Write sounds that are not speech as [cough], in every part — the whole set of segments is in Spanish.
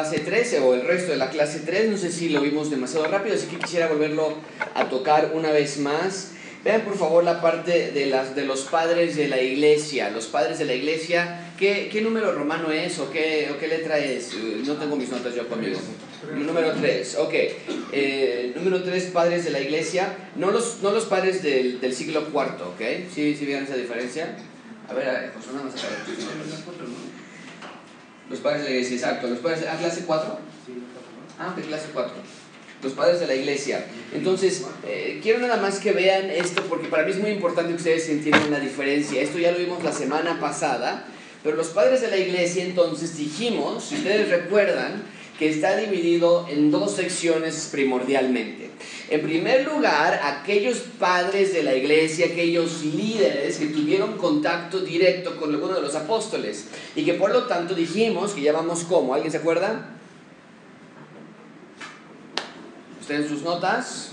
clase 13 o el resto de la clase 3. No sé si lo vimos demasiado rápido, así que quisiera volverlo a tocar una vez más. Vean por favor la parte de, las, de los padres de la iglesia. Los padres de la iglesia, ¿qué, qué número romano es o qué, o qué letra es? No tengo mis notas yo conmigo. Número 3, ok. Eh, número 3, padres de la iglesia. No los, no los padres del, del siglo IV, ¿ok? ¿Sí, ¿Sí vieron esa diferencia? A ver, a ver, José, nada más acá. Los padres de la iglesia, exacto. Los padres, ¿Ah, clase 4? Ah, de clase 4. Los padres de la iglesia. Entonces, eh, quiero nada más que vean esto porque para mí es muy importante que ustedes entiendan la diferencia. Esto ya lo vimos la semana pasada, pero los padres de la iglesia entonces dijimos, si ustedes recuerdan, que está dividido en dos secciones primordialmente. En primer lugar, aquellos padres de la iglesia, aquellos líderes que tuvieron contacto directo con alguno de los apóstoles y que por lo tanto dijimos que llamamos como, ¿alguien se acuerda? ¿Ustedes sus notas?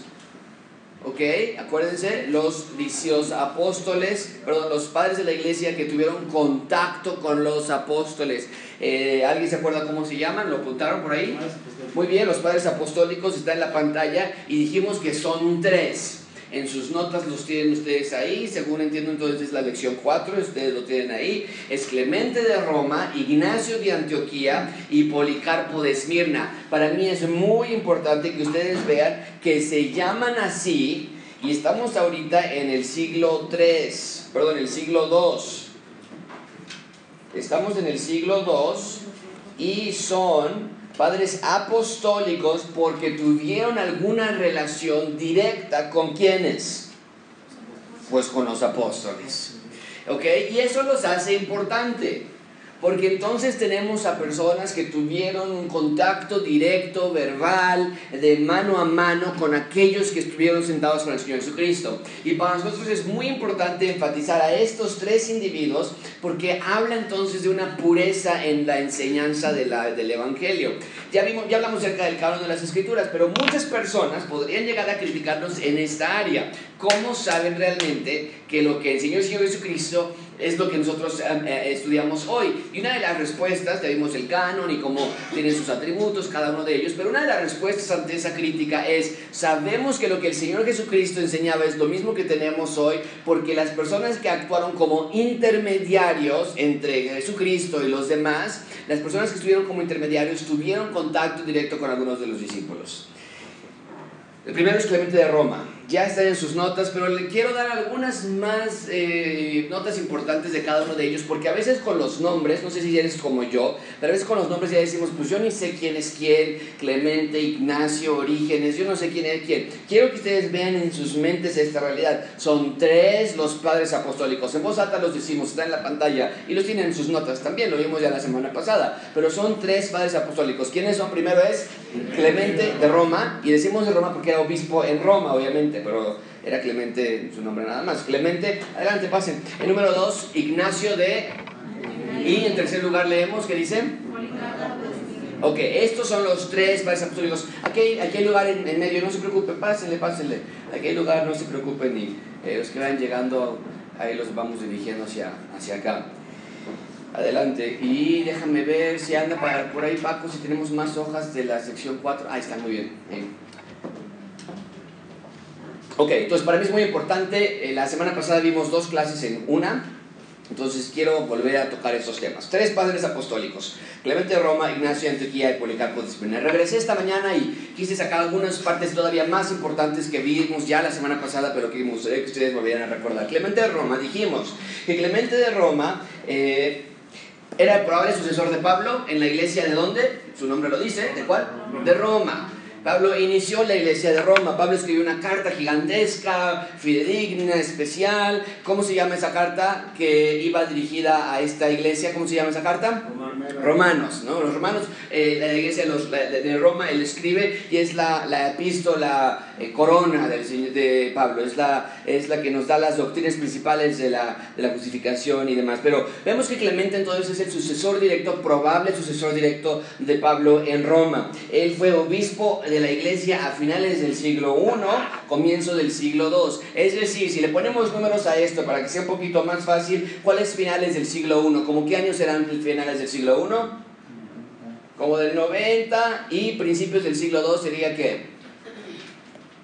¿Ok? Acuérdense, los, los apóstoles, perdón, los padres de la iglesia que tuvieron contacto con los apóstoles. Eh, ¿Alguien se acuerda cómo se llaman? ¿Lo apuntaron por ahí? Muy bien, los padres apostólicos están en la pantalla y dijimos que son tres. En sus notas los tienen ustedes ahí, según entiendo entonces es la lección 4, ustedes lo tienen ahí. Es Clemente de Roma, Ignacio de Antioquía y Policarpo de Esmirna. Para mí es muy importante que ustedes vean que se llaman así y estamos ahorita en el siglo 3, perdón, el siglo 2. Estamos en el siglo 2 y son padres apostólicos porque tuvieron alguna relación directa con quienes? Pues con los apóstoles. ¿Ok? Y eso los hace importante. Porque entonces tenemos a personas que tuvieron un contacto directo, verbal, de mano a mano con aquellos que estuvieron sentados con el Señor Jesucristo. Y para nosotros es muy importante enfatizar a estos tres individuos porque habla entonces de una pureza en la enseñanza de del Evangelio. Ya, vimos, ya hablamos acerca del canon de las Escrituras, pero muchas personas podrían llegar a criticarnos en esta área. ¿Cómo saben realmente que lo que enseñó el Señor Jesucristo es lo que nosotros eh, eh, estudiamos hoy. Y una de las respuestas, ya vimos el canon y cómo tienen sus atributos cada uno de ellos, pero una de las respuestas ante esa crítica es, sabemos que lo que el Señor Jesucristo enseñaba es lo mismo que tenemos hoy, porque las personas que actuaron como intermediarios entre Jesucristo y los demás, las personas que estuvieron como intermediarios tuvieron contacto directo con algunos de los discípulos. El primero es Clemente de Roma ya están en sus notas, pero le quiero dar algunas más eh, notas importantes de cada uno de ellos, porque a veces con los nombres, no sé si eres como yo, pero a veces con los nombres ya decimos, pues yo ni sé quién es quién, Clemente, Ignacio, Orígenes, yo no sé quién es quién. Quiero que ustedes vean en sus mentes esta realidad. Son tres los padres apostólicos. En voz alta los decimos, está en la pantalla y los tienen en sus notas también, lo vimos ya la semana pasada, pero son tres padres apostólicos. ¿Quiénes son? Primero es Clemente de Roma, y decimos de Roma porque era obispo en Roma, obviamente pero era Clemente su nombre nada más. Clemente, adelante, pasen. El número dos, Ignacio de... Y en tercer lugar leemos, ¿qué dice? Ok, estos son los tres padres apostólicos. Aquí, aquí hay lugar en, medio, no se preocupen, pásenle, pásenle. Aquí hay lugar, no se preocupen, ni eh, los que van llegando, ahí los vamos dirigiendo hacia, hacia acá. Adelante. Y déjame ver si anda para, por ahí Paco, si tenemos más hojas de la sección 4. Ahí está, muy bien. Ok, entonces para mí es muy importante, eh, la semana pasada vimos dos clases en una, entonces quiero volver a tocar estos temas. Tres padres apostólicos, Clemente de Roma, Ignacio de Antioquía y Policarpo de Esmirna. Regresé esta mañana y quise sacar algunas partes todavía más importantes que vimos ya la semana pasada, pero que me gustaría que ustedes volvieran a recordar. Clemente de Roma, dijimos que Clemente de Roma... Eh, era el probable sucesor de Pablo en la iglesia de dónde? Su nombre lo dice, ¿de cuál? De Roma. Pablo inició la iglesia de Roma. Pablo escribió una carta gigantesca, fidedigna, especial. ¿Cómo se llama esa carta que iba dirigida a esta iglesia? ¿Cómo se llama esa carta? Romanos, ¿no? Los romanos, eh, la iglesia de, Roma, él escribe y es la, la epístola eh, corona del, de Pablo. Es la, es la que nos da las doctrinas principales de la, de la justificación y demás. Pero vemos que Clemente entonces es el sucesor directo, probable sucesor directo de Pablo en Roma. Él fue obispo de la iglesia a finales del siglo I, comienzo del siglo II. Es decir, si le ponemos números a esto para que sea un poquito más fácil, ¿cuáles finales del siglo I? ¿Cómo qué años eran finales del siglo I? como del 90 y principios del siglo II sería que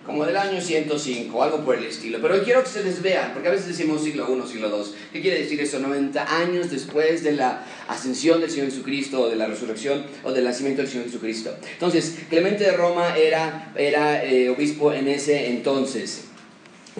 como del año 105, algo por el estilo. Pero quiero que ustedes vean, porque a veces decimos siglo I, siglo II. ¿Qué quiere decir eso? 90 años después de la ascensión del Señor Jesucristo, o de la resurrección, o del nacimiento del Señor Jesucristo. Entonces, Clemente de Roma era, era eh, obispo en ese entonces.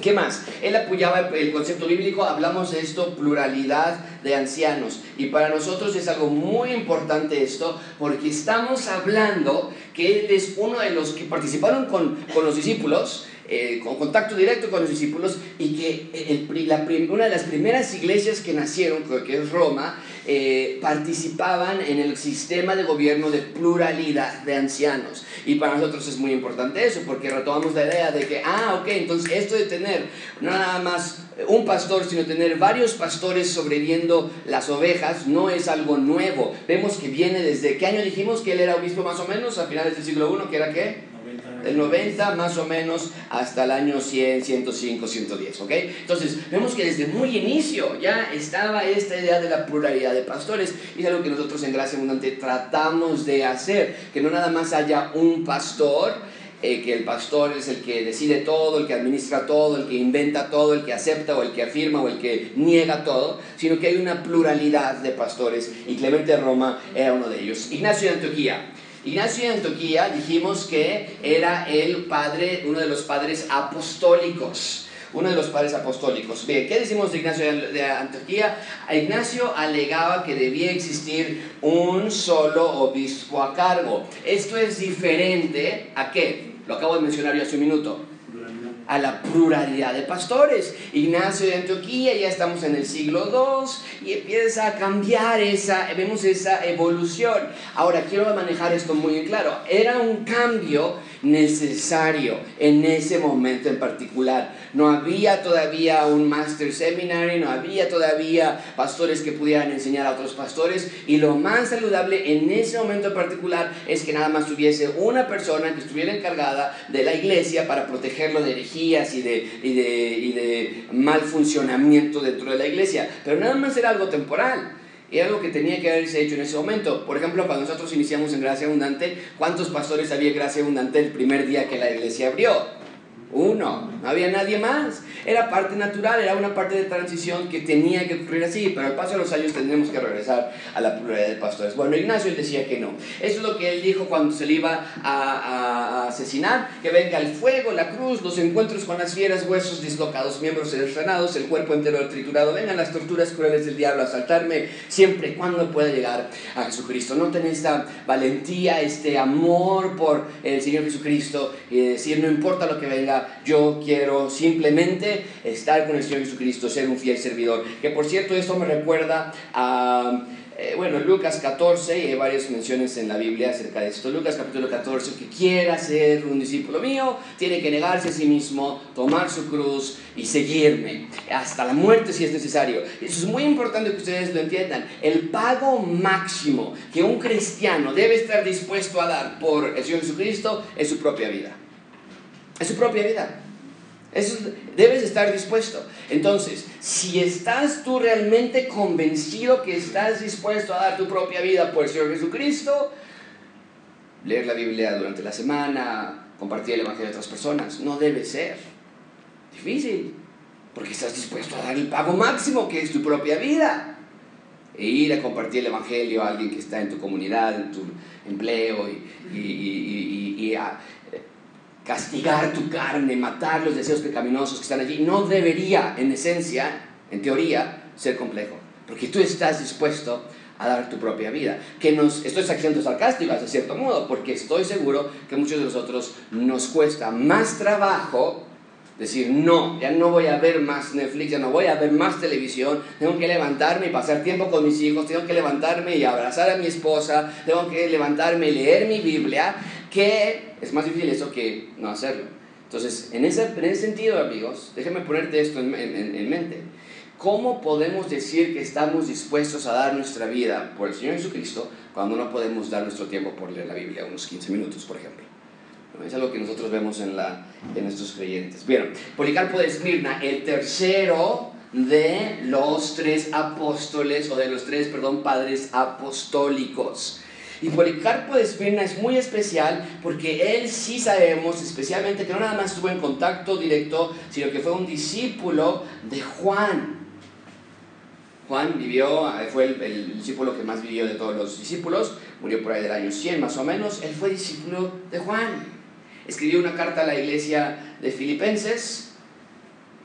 ¿Qué más? Él apoyaba el concepto bíblico, hablamos de esto, pluralidad de ancianos. Y para nosotros es algo muy importante esto, porque estamos hablando que él es uno de los que participaron con, con los discípulos, eh, con contacto directo con los discípulos, y que el, la, una de las primeras iglesias que nacieron, que es Roma, eh, participaban en el sistema de gobierno de pluralidad de ancianos. Y para nosotros es muy importante eso, porque retomamos la idea de que, ah, ok, entonces esto de tener no nada más un pastor, sino tener varios pastores sobreviviendo las ovejas, no es algo nuevo. Vemos que viene desde, ¿qué año dijimos que él era obispo más o menos? A finales del siglo I, que era qué? Del 90 más o menos hasta el año 100, 105, 110, ¿ok? Entonces, vemos que desde muy inicio ya estaba esta idea de la pluralidad de pastores y es algo que nosotros en Gracia Abundante tratamos de hacer, que no nada más haya un pastor, eh, que el pastor es el que decide todo, el que administra todo, el que inventa todo, el que acepta o el que afirma o el que niega todo, sino que hay una pluralidad de pastores y Clemente Roma era uno de ellos. Ignacio de Antioquía. Ignacio de Antioquía dijimos que era el padre, uno de los padres apostólicos. Uno de los padres apostólicos. Bien, ¿qué decimos de Ignacio de Antioquía? Ignacio alegaba que debía existir un solo obispo a cargo. Esto es diferente a qué? Lo acabo de mencionar yo hace un minuto a la pluralidad de pastores. Ignacio de Antioquía, ya estamos en el siglo II y empieza a cambiar esa, vemos esa evolución. Ahora, quiero manejar esto muy claro. Era un cambio necesario en ese momento en particular. No había todavía un Master Seminary, no había todavía pastores que pudieran enseñar a otros pastores y lo más saludable en ese momento en particular es que nada más tuviese una persona que estuviera encargada de la iglesia para protegerlo de herejías y de, y de, y de mal funcionamiento dentro de la iglesia. Pero nada más era algo temporal y algo que tenía que haberse hecho en ese momento. Por ejemplo, cuando nosotros iniciamos en Gracia Abundante, ¿cuántos pastores había Gracia Abundante el primer día que la iglesia abrió? Uno, no había nadie más. Era parte natural, era una parte de transición que tenía que ocurrir así, pero al paso de los años tendremos que regresar a la pluralidad de pastores. Bueno, Ignacio decía que no. Eso es lo que él dijo cuando se le iba a, asesinar, que venga el fuego, la cruz, los encuentros con las fieras, huesos dislocados, miembros desfrenados, el cuerpo entero triturado, vengan las torturas crueles del diablo a asaltarme, siempre y cuando pueda llegar a Jesucristo. No tener esta valentía, este amor por el Señor Jesucristo y decir, no importa lo que venga, yo quiero simplemente estar con el Señor Jesucristo, ser un fiel servidor. Que por cierto, esto me recuerda a... Eh, bueno, Lucas 14, y hay varias menciones en la Biblia acerca de esto. Lucas capítulo 14, que quiera ser un discípulo mío, tiene que negarse a sí mismo, tomar su cruz y seguirme hasta la muerte si es necesario. Eso es muy importante que ustedes lo entiendan. El pago máximo que un cristiano debe estar dispuesto a dar por el Señor Jesucristo es su propia vida. Es su propia vida. Eso debes estar dispuesto. Entonces, si estás tú realmente convencido que estás dispuesto a dar tu propia vida por el Señor Jesucristo, leer la Biblia durante la semana, compartir el Evangelio a otras personas, no debe ser difícil, porque estás dispuesto a dar el pago máximo que es tu propia vida. E ir a compartir el Evangelio a alguien que está en tu comunidad, en tu empleo y, y a, castigar tu carne, matar los deseos pecaminosos que están allí, no debería, en esencia, en teoría, ser complejo. Porque tú estás dispuesto a dar tu propia vida. Que nos, estoy siendo sarcástico, de cierto modo, porque estoy seguro que muchos de nosotros nos cuesta más trabajo decir, no, ya no voy a ver más Netflix, ya no voy a ver más televisión, tengo que levantarme y pasar tiempo con mis hijos, tengo que levantarme y abrazar a mi esposa, tengo que levantarme y leer mi Biblia, que es más difícil eso que no hacerlo. Entonces, en ese, en ese sentido, amigos, déjenme ponerte esto en, en, mente. ¿Cómo podemos decir que estamos dispuestos a dar nuestra vida por el Señor Jesucristo cuando no podemos dar nuestro tiempo por leer la Biblia, unos 15 minutos, por ejemplo? Es algo que nosotros vemos en, la, en nuestros creyentes. Bien, Policarpo de Esmirna, el tercero de los tres apóstoles, o de los tres, perdón, padres apostólicos. Y Policarpo de Esmirna es muy especial porque él sí sabemos, especialmente, que no nada más estuvo en contacto directo, sino que fue un discípulo de Juan. Juan vivió, fue el, el, discípulo que más vivió de todos los discípulos, murió por ahí del año 100 más o menos, él fue discípulo de Juan. Escribió una carta a la iglesia de Filipenses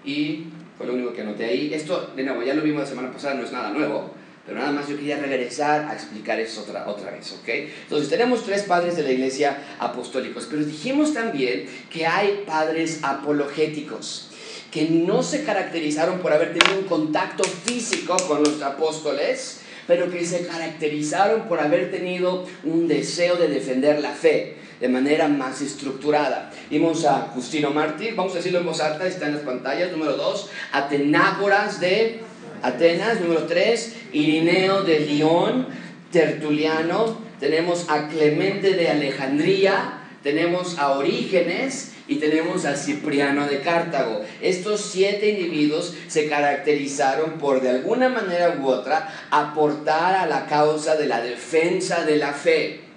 y fue lo único que anoté ahí. Esto, de nuevo, ya lo vimos la semana pasada, no es nada nuevo, pero nada más yo quería regresar a explicar eso otra, otra vez, ¿ok? Entonces tenemos tres padres de la iglesia apostólicos, pero dijimos también que hay padres apologéticos que no se caracterizaron por haber tenido un contacto físico con los apóstoles, pero que se caracterizaron por haber tenido un deseo de defender la fe de manera más estructurada. Vimos a Justino Mártir, vamos a decirlo en voz alta, está en las pantallas, número dos, Atenágoras de Atenas, número 3, Irineo de León, Tertuliano, tenemos a Clemente de Alejandría, tenemos a Orígenes y tenemos a Cipriano de Cartago. Estos siete individuos se caracterizaron por de alguna manera u otra aportar a la causa de la defensa de la fe.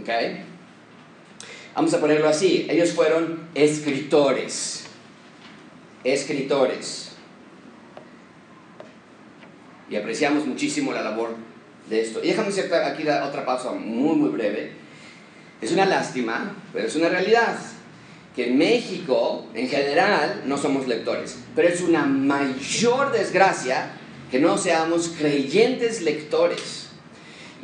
¿Ok? Vamos a ponerlo así, ellos fueron escritores, escritores y apreciamos muchísimo la labor de esto. Y déjame hacer aquí otra pausa muy, muy breve. Es una lástima, pero es una realidad, que en México, en general, no somos lectores. Pero es una mayor desgracia que no seamos creyentes lectores.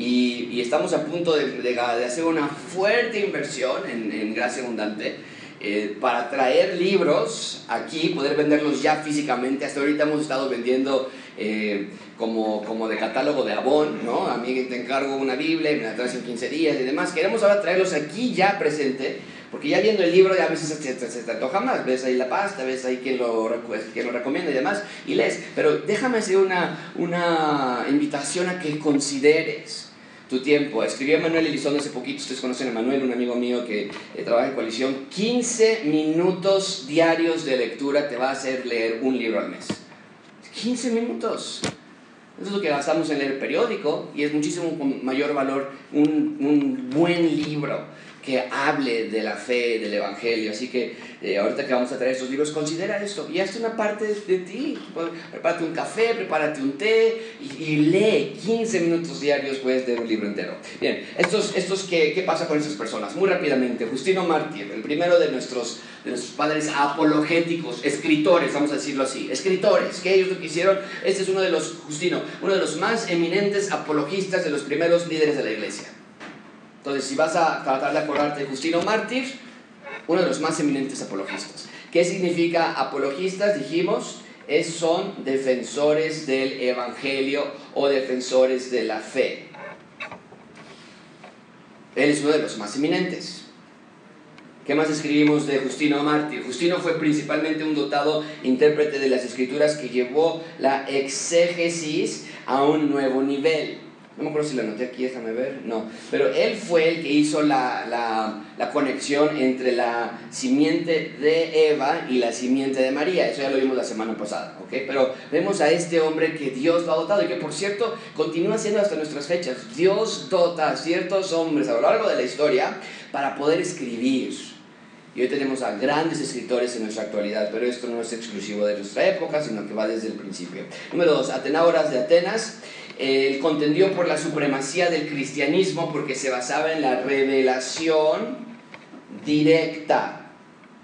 Y, y estamos a punto de, de, hacer una fuerte inversión en, en Gracia Abundante eh, para traer libros aquí, poder venderlos ya físicamente. Hasta ahorita hemos estado vendiendo eh, como, como de catálogo de Avon, ¿no? A mí te encargo una Biblia y me la traes en 15 días y demás. Queremos ahora traerlos aquí ya presente, porque ya viendo el libro ya a veces se, te antoja más. Ves ahí la pasta, ves ahí quién lo, quién lo recomienda y demás, y lees. Pero déjame hacer una, una invitación a que consideres tu tiempo. Escribió Manuel Elizondo hace poquito, ustedes conocen a Manuel, un amigo mío que eh, trabaja en coalición. 15 minutos diarios de lectura te va a hacer leer un libro al mes. 15 minutos. Eso es lo que gastamos en leer periódico y es muchísimo mayor valor un, un buen libro que hable de la fe, del evangelio. Así que eh, ahorita que vamos a traer estos libros, considera esto y hazte una parte de, ti. Prepárate un café, prepárate un té y, lee 15 minutos diarios, puedes leer un libro entero. Bien, estos, estos ¿qué, ¿qué pasa con estas personas? Muy rápidamente, Justino Mártir, el primero de nuestros, padres apologéticos, escritores, vamos a decirlo así, escritores, que ellos lo que hicieron, este es uno de los, Justino, uno de los más eminentes apologistas de los primeros líderes de la iglesia. Entonces, si vas a tratar de acordarte de Justino Mártir, uno de los más eminentes apologistas. ¿Qué significa apologistas? Dijimos, es, son defensores del Evangelio o defensores de la fe. Él es uno de los más eminentes. ¿Qué más escribimos de Justino Mártir? Justino fue principalmente un dotado intérprete de las escrituras que llevó la exégesis a un nuevo nivel. No me acuerdo si lo anoté aquí, déjame ver. No. Pero él fue el que hizo la, la, la, conexión entre la simiente de Eva y la simiente de María. Eso ya lo vimos la semana pasada. ¿ok? Pero vemos a este hombre que Dios lo ha dotado y que, por cierto, continúa siendo hasta nuestras fechas. Dios dota a ciertos hombres a lo largo de la historia para poder escribir. Y hoy tenemos a grandes escritores en nuestra actualidad, pero esto no es exclusivo de nuestra época, sino que va desde el principio. Número dos, Atenágoras de Atenas él contendió por la supremacía del cristianismo porque se basaba en la revelación directa.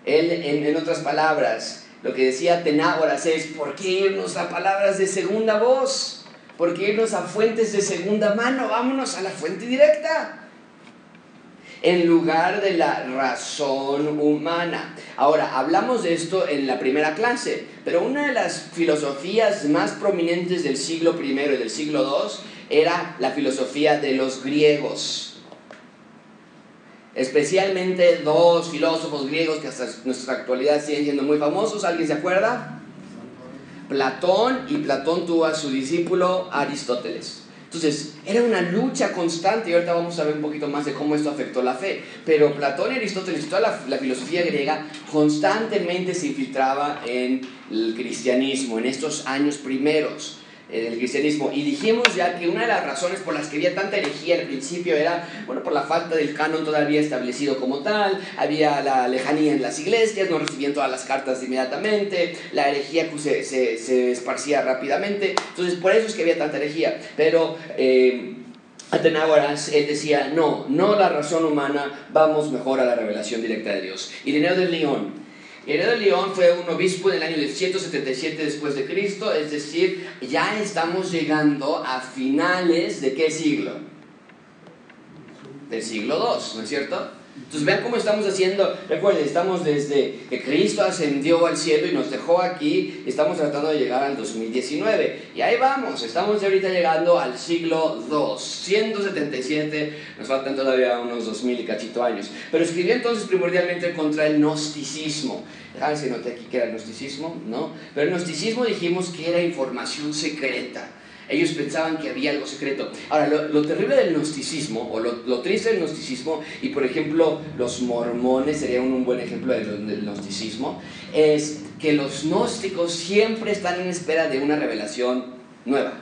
Él, en, otras palabras, lo que decía Tenágoras es, ¿por qué irnos a palabras de segunda voz? ¿Por qué irnos a fuentes de segunda mano? Vámonos a la fuente directa en lugar de la razón humana. Ahora, hablamos de esto en la primera clase, pero una de las filosofías más prominentes del siglo I y del siglo II era la filosofía de los griegos. Especialmente dos filósofos griegos que hasta nuestra actualidad siguen siendo muy famosos. ¿Alguien se acuerda? Platón y Platón tuvo a su discípulo Aristóteles. Entonces, era una lucha constante y ahorita vamos a ver un poquito más de cómo esto afectó la fe. Pero Platón y Aristóteles toda la, filosofía griega constantemente se infiltraba en el cristianismo, en estos años primeros. Del cristianismo. Y dijimos ya que una de las razones por las que había tanta herejía al principio era, bueno, por la falta del canon todavía establecido como tal, había la lejanía en las iglesias, no recibían todas las cartas inmediatamente, la herejía se, se, se esparcía rápidamente. Entonces, por eso es que había tanta herejía. Pero... Eh, Atenágoras, él decía, no, no la razón humana, vamos mejor a la revelación directa de Dios. Ireneo de León, De León fue un obispo en el año de 177 después de Cristo, es decir, ya estamos llegando a finales de qué siglo? Del siglo II, ¿no es cierto? Entonces vean cómo estamos haciendo, recuerden, estamos desde que Cristo ascendió al cielo y nos dejó aquí, estamos tratando de llegar al 2019. Y ahí vamos, estamos ahorita llegando al siglo II, 177, nos faltan todavía unos 2000 y cachito años. Pero escribió entonces primordialmente contra el gnosticismo. Déjame si noté aquí que era el gnosticismo, ¿no? Pero el gnosticismo dijimos que era información secreta. Ellos pensaban que había algo secreto. Ahora, lo, terrible del gnosticismo, o lo, triste del gnosticismo, y por ejemplo los mormones serían un, buen ejemplo del, gnosticismo, es que los gnósticos siempre están en espera de una revelación nueva.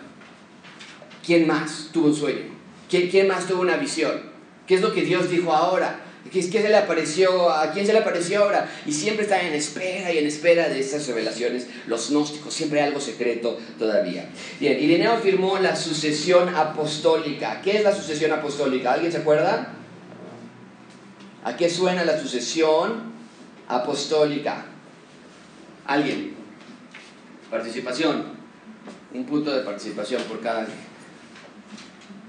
¿Quién más tuvo un sueño? ¿Quién, quién más tuvo una visión? ¿Qué es lo que Dios dijo ahora? ¿Qué, se le apareció? ¿A quién se le apareció ahora? Y siempre están en espera y en espera de estas revelaciones. Los gnósticos, siempre hay algo secreto todavía. Bien, Ireneo afirmó la sucesión apostólica. ¿Qué es la sucesión apostólica? ¿Alguien se acuerda? ¿A qué suena la sucesión apostólica? ¿Alguien? Participación. Un punto de participación por cada...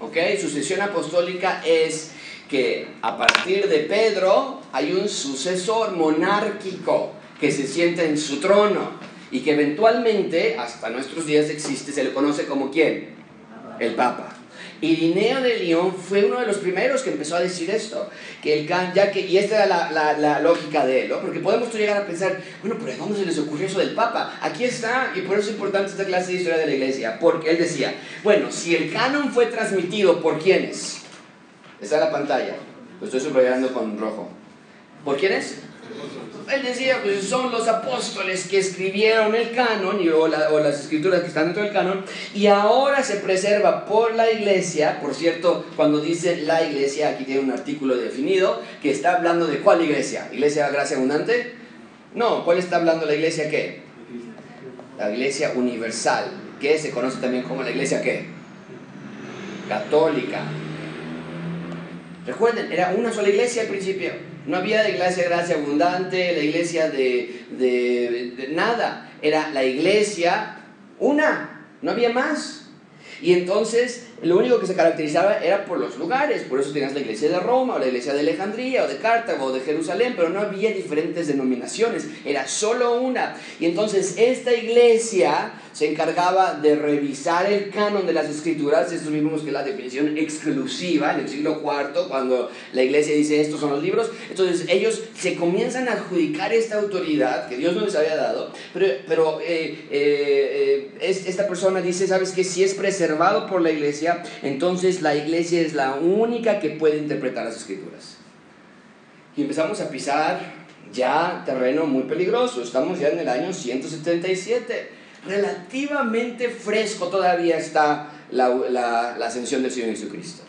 ¿Ok? Sucesión apostólica es que a partir de Pedro hay un sucesor monárquico que se sienta en su trono y que eventualmente, hasta nuestros días existe, se le conoce como quién? El Papa. Irineo de León fue uno de los primeros que empezó a decir esto, que el ya que, y esta era la, lógica de él, ¿no? porque podemos llegar a pensar, bueno, pero ¿de dónde se les ocurrió eso del Papa? Aquí está, y por eso es importante esta clase de historia de la iglesia, porque él decía, bueno, si el canon fue transmitido por quiénes? Está en la pantalla. Lo estoy subrayando con rojo. ¿Por quiénes? Él decía, pues son los apóstoles que escribieron el canon y, o, las escrituras que están dentro del canon y ahora se preserva por la iglesia. Por cierto, cuando dice la iglesia, aquí tiene un artículo definido que está hablando de cuál iglesia. ¿Iglesia Gracia Abundante? No, ¿cuál está hablando la iglesia qué? La iglesia universal, que se conoce también como la iglesia qué? Católica. Recuerden, era una sola iglesia al principio. No había la iglesia de gracia abundante, la iglesia de, de, nada. Era la iglesia una, no había más. Y entonces lo único que se caracterizaba era por los lugares. Por eso tenías la iglesia de Roma, o la iglesia de Alejandría, o de Cartago, o de Jerusalén, pero no había diferentes denominaciones, era solo una. Y entonces esta iglesia se encargaba de revisar el canon de las escrituras, esto vimos que la definición exclusiva en el siglo IV, cuando la iglesia dice estos son los libros, entonces ellos se comienzan a adjudicar esta autoridad que Dios no les había dado, pero, pero eh, eh, esta persona dice, sabes que si es preservado por la iglesia, entonces la iglesia es la única que puede interpretar las escrituras. Y empezamos a pisar ya terreno muy peligroso, estamos ya en el año 177 relativamente fresco todavía está la, ascensión del Señor Jesucristo.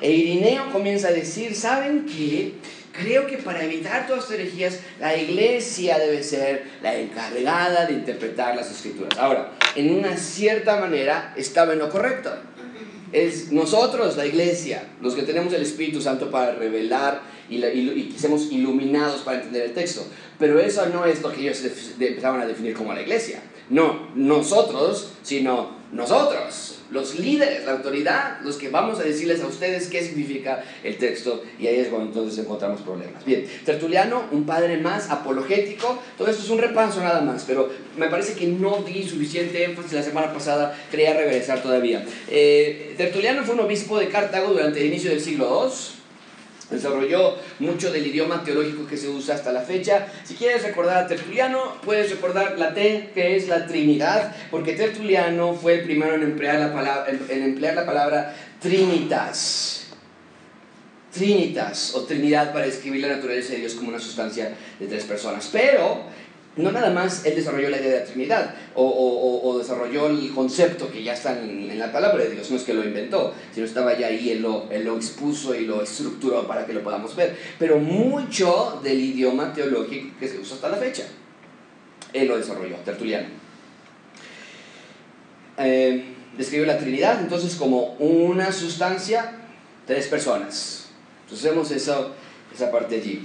E Irineo comienza a decir, ¿saben qué? Creo que para evitar todas estas herejías, la iglesia debe ser la encargada de interpretar las escrituras. Ahora, en una cierta manera estaba en lo correcto. Es nosotros, la iglesia, los que tenemos el Espíritu Santo para revelar y, y, que seamos iluminados para entender el texto. Pero eso no es lo que ellos empezaban a definir como la iglesia. No nosotros, sino nosotros, los líderes, la autoridad, los que vamos a decirles a ustedes qué significa el texto y ahí es cuando entonces encontramos problemas. Bien, Tertuliano, un padre más apologético, todo esto es un repaso nada más, pero me parece que no di suficiente énfasis la semana pasada, quería regresar todavía. Eh, Tertuliano fue un obispo de Cartago durante el inicio del siglo II desarrolló mucho del idioma teológico que se usa hasta la fecha. Si quieres recordar a Tertuliano, puedes recordar la T, que es la Trinidad, porque Tertuliano fue el primero en emplear la palabra, en emplear la palabra Trinitas. Trinitas o Trinidad para describir la naturaleza de Dios como una sustancia de tres personas. Pero no nada más él desarrolló la idea de la Trinidad o, desarrolló el concepto que ya está en, la palabra de Dios, no es que lo inventó, sino estaba ya ahí, él lo, él lo expuso y lo estructuró para que lo podamos ver. Pero mucho del idioma teológico que se usa hasta la fecha, él lo desarrolló, Tertuliano. Eh, describió la Trinidad entonces como una sustancia, tres personas. Entonces vemos esa parte allí.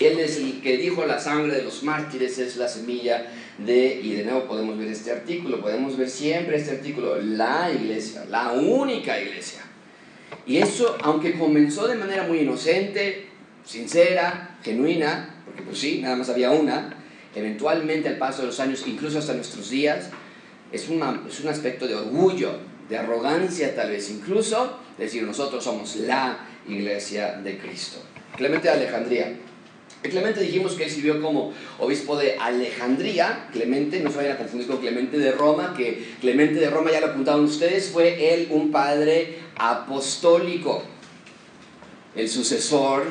Él es el que dijo la sangre de los mártires es la semilla de, y de nuevo podemos ver este artículo, podemos ver siempre este artículo, la iglesia, la única iglesia. Y eso, aunque comenzó de manera muy inocente, sincera, genuina, porque pues sí, nada más había una, eventualmente al paso de los años, incluso hasta nuestros días, es, una, es un aspecto de orgullo, de arrogancia tal vez, incluso decir nosotros somos la iglesia de Cristo. Clemente de Alejandría Clemente dijimos que él sirvió como obispo de Alejandría, Clemente, no se vayan a confundir con Clemente de Roma, que Clemente de Roma ya lo apuntaron ustedes, fue él un padre apostólico, el sucesor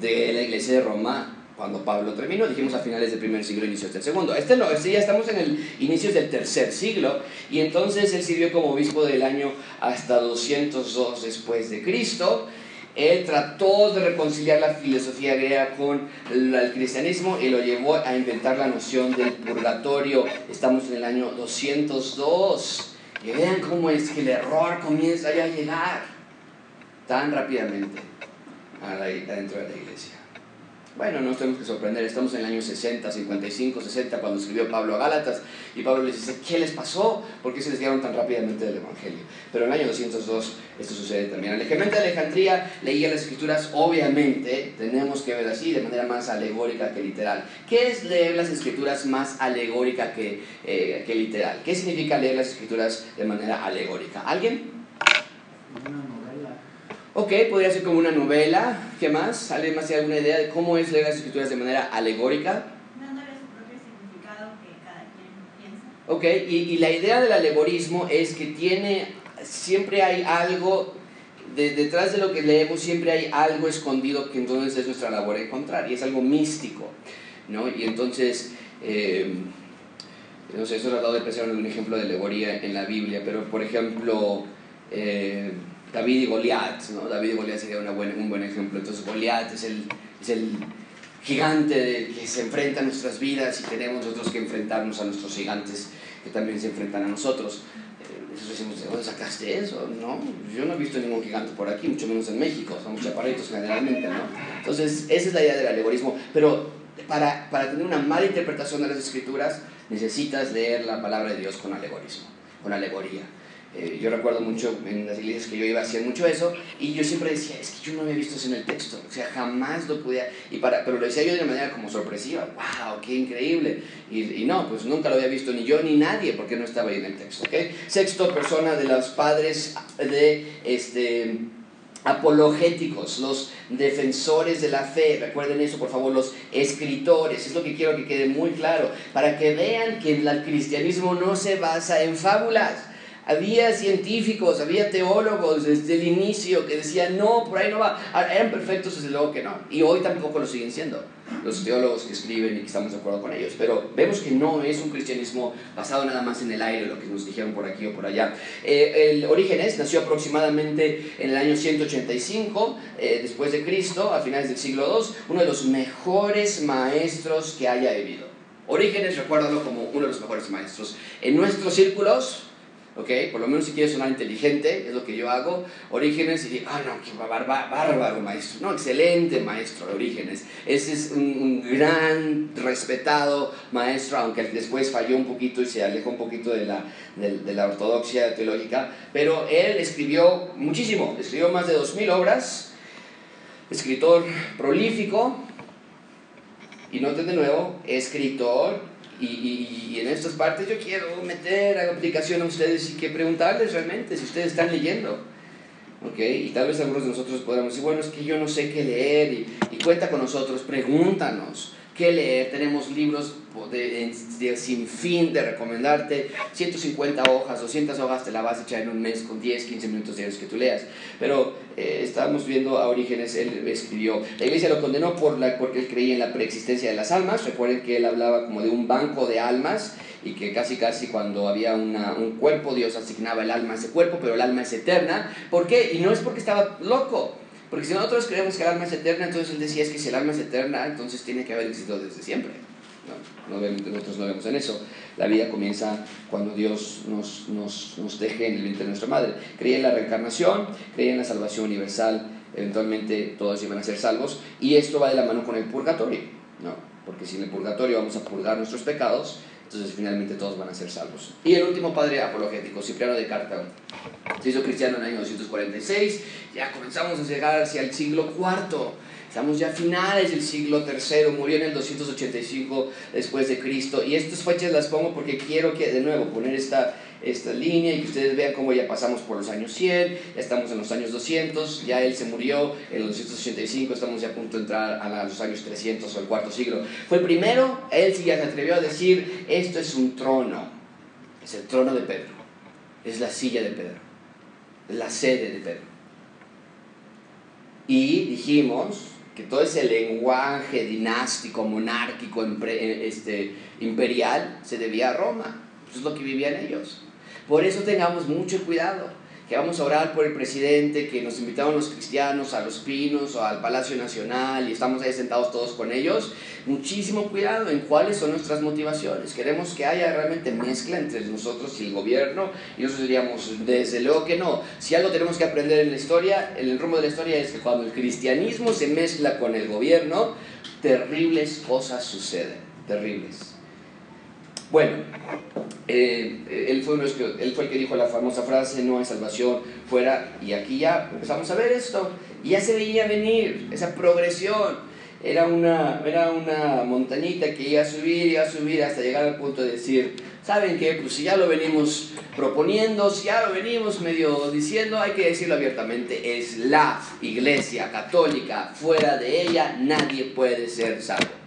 de la iglesia de Roma cuando Pablo terminó, dijimos a finales del primer siglo, inicios del segundo. Este no, este ya estamos en el inicio del tercer siglo, y entonces él sirvió como obispo del año hasta 202 después de Cristo, él trató de reconciliar la filosofía griega con el cristianismo y lo llevó a inventar la noción del purgatorio. Estamos en el año 202. Y vean cómo es que el error comienza ya a llegar tan rápidamente adentro de la iglesia. Bueno, no nos tenemos que sorprender, estamos en el año 60, 55, 60, cuando escribió Pablo a Gálatas, y Pablo les dice, ¿qué les pasó? ¿Por qué se desviaron tan rápidamente del Evangelio? Pero en el año 202 esto sucede también. El de Alejandría leía las escrituras, obviamente, tenemos que ver así, de manera más alegórica que literal. ¿Qué es leer las escrituras más alegórica que, eh, literal? ¿Qué significa leer las escrituras de manera alegórica? ¿Alguien? Ok, podría ser como una novela. ¿Qué más? ¿Alguien más tiene alguna idea de cómo es leer las escrituras de manera alegórica? Dándole su propio significado que cada quien piensa. Ok, y, y la idea del alegorismo es que tiene, siempre hay algo, detrás de lo que leemos siempre hay algo escondido que entonces es nuestra labor encontrar, y es algo místico, ¿no? Y entonces... Eh, no sé, eso he tratado de pensar en un ejemplo de alegoría en la Biblia, pero por ejemplo, eh, David y Goliat, ¿no? David y Goliat sería una un buen ejemplo. Entonces Goliat es el, es el gigante que se enfrenta a nuestras vidas y tenemos nosotros que enfrentarnos a nuestros gigantes que también se enfrentan a nosotros. Eh, eso decimos, ¿de dónde sacaste eso? No, yo no he visto ningún gigante por aquí, mucho menos en México, somos chaparritos generalmente, ¿no? Entonces, esa es la idea del alegorismo, pero para, para tener una mala interpretación de las escrituras, necesitas leer la palabra de Dios con alegorismo, con alegoría. Eh, yo recuerdo mucho en las iglesias que yo iba hacían mucho eso y yo siempre decía, es que yo no había visto eso en el texto, o sea, jamás lo podía, y para, pero lo decía yo de una manera como sorpresiva, wow, qué increíble, y, no, pues nunca lo había visto ni yo ni nadie porque no estaba ahí en el texto. Sexto persona de los padres de este apologéticos, los defensores de la fe, recuerden eso por favor, los escritores, es lo que quiero que quede muy claro, para que vean que el cristianismo no se basa en fábulas, había científicos, había teólogos desde el inicio que decían, no, por ahí no va. Ah, eran perfectos, desde luego que no. Y hoy tampoco lo siguen siendo los teólogos que escriben y que estamos de acuerdo con ellos. Pero vemos que no es un cristianismo basado nada más en el aire, lo que nos dijeron por aquí o por allá. Eh, el Orígenes nació aproximadamente en el año 185 eh, después de Cristo, a finales del siglo II, uno de los mejores maestros que haya habido. Orígenes, recuérdalo como uno de los mejores maestros. En nuestros círculos, ¿ok? Por lo menos si quieres sonar inteligente, es lo que yo hago, Orígenes, y ah, no, qué bárbaro maestro, no, excelente maestro de Orígenes. Ese es un, gran, respetado maestro, aunque después falló un poquito y se alejó un poquito de la, de, la ortodoxia teológica, pero él escribió muchísimo, escribió más de 2.000 obras, escritor prolífico, y noten de nuevo, escritor y, y, en estas partes yo quiero meter a aplicación a ustedes y que preguntarles realmente si ustedes están leyendo. ¿ok? Y tal vez algunos de nosotros podamos decir, bueno, es que yo no sé qué leer y, y cuenta con nosotros, pregúntanos. Que leer. Tenemos libros de, sin fin de recomendarte. 150 hojas, 200 hojas te la vas a echar en un mes con 10, 15 minutos diarios que tú leas. Pero eh, estábamos viendo a Orígenes, él escribió, la iglesia lo condenó por la, porque él creía en la preexistencia de las almas. Recuerden que él hablaba como de un banco de almas y que casi casi cuando había una, un cuerpo Dios asignaba el alma a ese cuerpo, pero el alma es eterna. ¿Por qué? Y no es porque estaba loco porque si nosotros creemos que el alma es eterna, entonces él decía es que si el alma es eterna, entonces tiene que haber existido desde siempre. No, obviamente nosotros no vemos en eso. La vida comienza cuando Dios nos, nos, nos deje en el vientre de nuestra madre. Creía en la reencarnación, creía en la salvación universal, eventualmente todos iban a ser salvos, y esto va de la mano con el purgatorio, ¿no? porque si en el purgatorio vamos a purgar nuestros pecados, entonces finalmente todos van a ser salvos. Y el último padre apologético, Cipriano de Cartago, se hizo cristiano en el año 246, ya comenzamos a llegar hacia el siglo IV, estamos ya a finales del siglo III, murió en el 285 después de Cristo, y estas fechas las pongo porque quiero que de nuevo poner esta esta línea y que ustedes vean cómo ya pasamos por los años 100, ya estamos en los años 200, ya él se murió en los 285, estamos ya a punto de entrar a los años 300 o el cuarto siglo. Fue el primero, él sí ya se atrevió a decir, esto es un trono, es el trono de Pedro, es la silla de Pedro, es la sede de Pedro. Y dijimos que todo ese lenguaje dinástico, monárquico, este, imperial, se debía a Roma. Eso es lo que vivían ellos. Por eso tengamos mucho cuidado, que vamos a orar por el presidente, que nos invitaron los cristianos a los pinos o al Palacio Nacional y estamos ahí sentados todos con ellos. Muchísimo cuidado en cuáles son nuestras motivaciones. Queremos que haya realmente mezcla entre nosotros y el gobierno y nosotros diríamos, desde luego que no. Si algo tenemos que aprender en la historia, en el rumbo de la historia es que cuando el cristianismo se mezcla con el gobierno, terribles cosas suceden, terribles. Bueno, eh, él, fue él fue el que dijo la famosa frase, no hay salvación fuera, y aquí ya empezamos a ver esto, y ya se veía venir esa progresión. Era una, era una montañita que iba a subir, iba a subir hasta llegar al punto de decir, ¿saben qué? Pues si ya lo venimos proponiendo, si ya lo venimos medio diciendo, hay que decirlo abiertamente, es la iglesia católica, fuera de ella nadie puede ser salvo.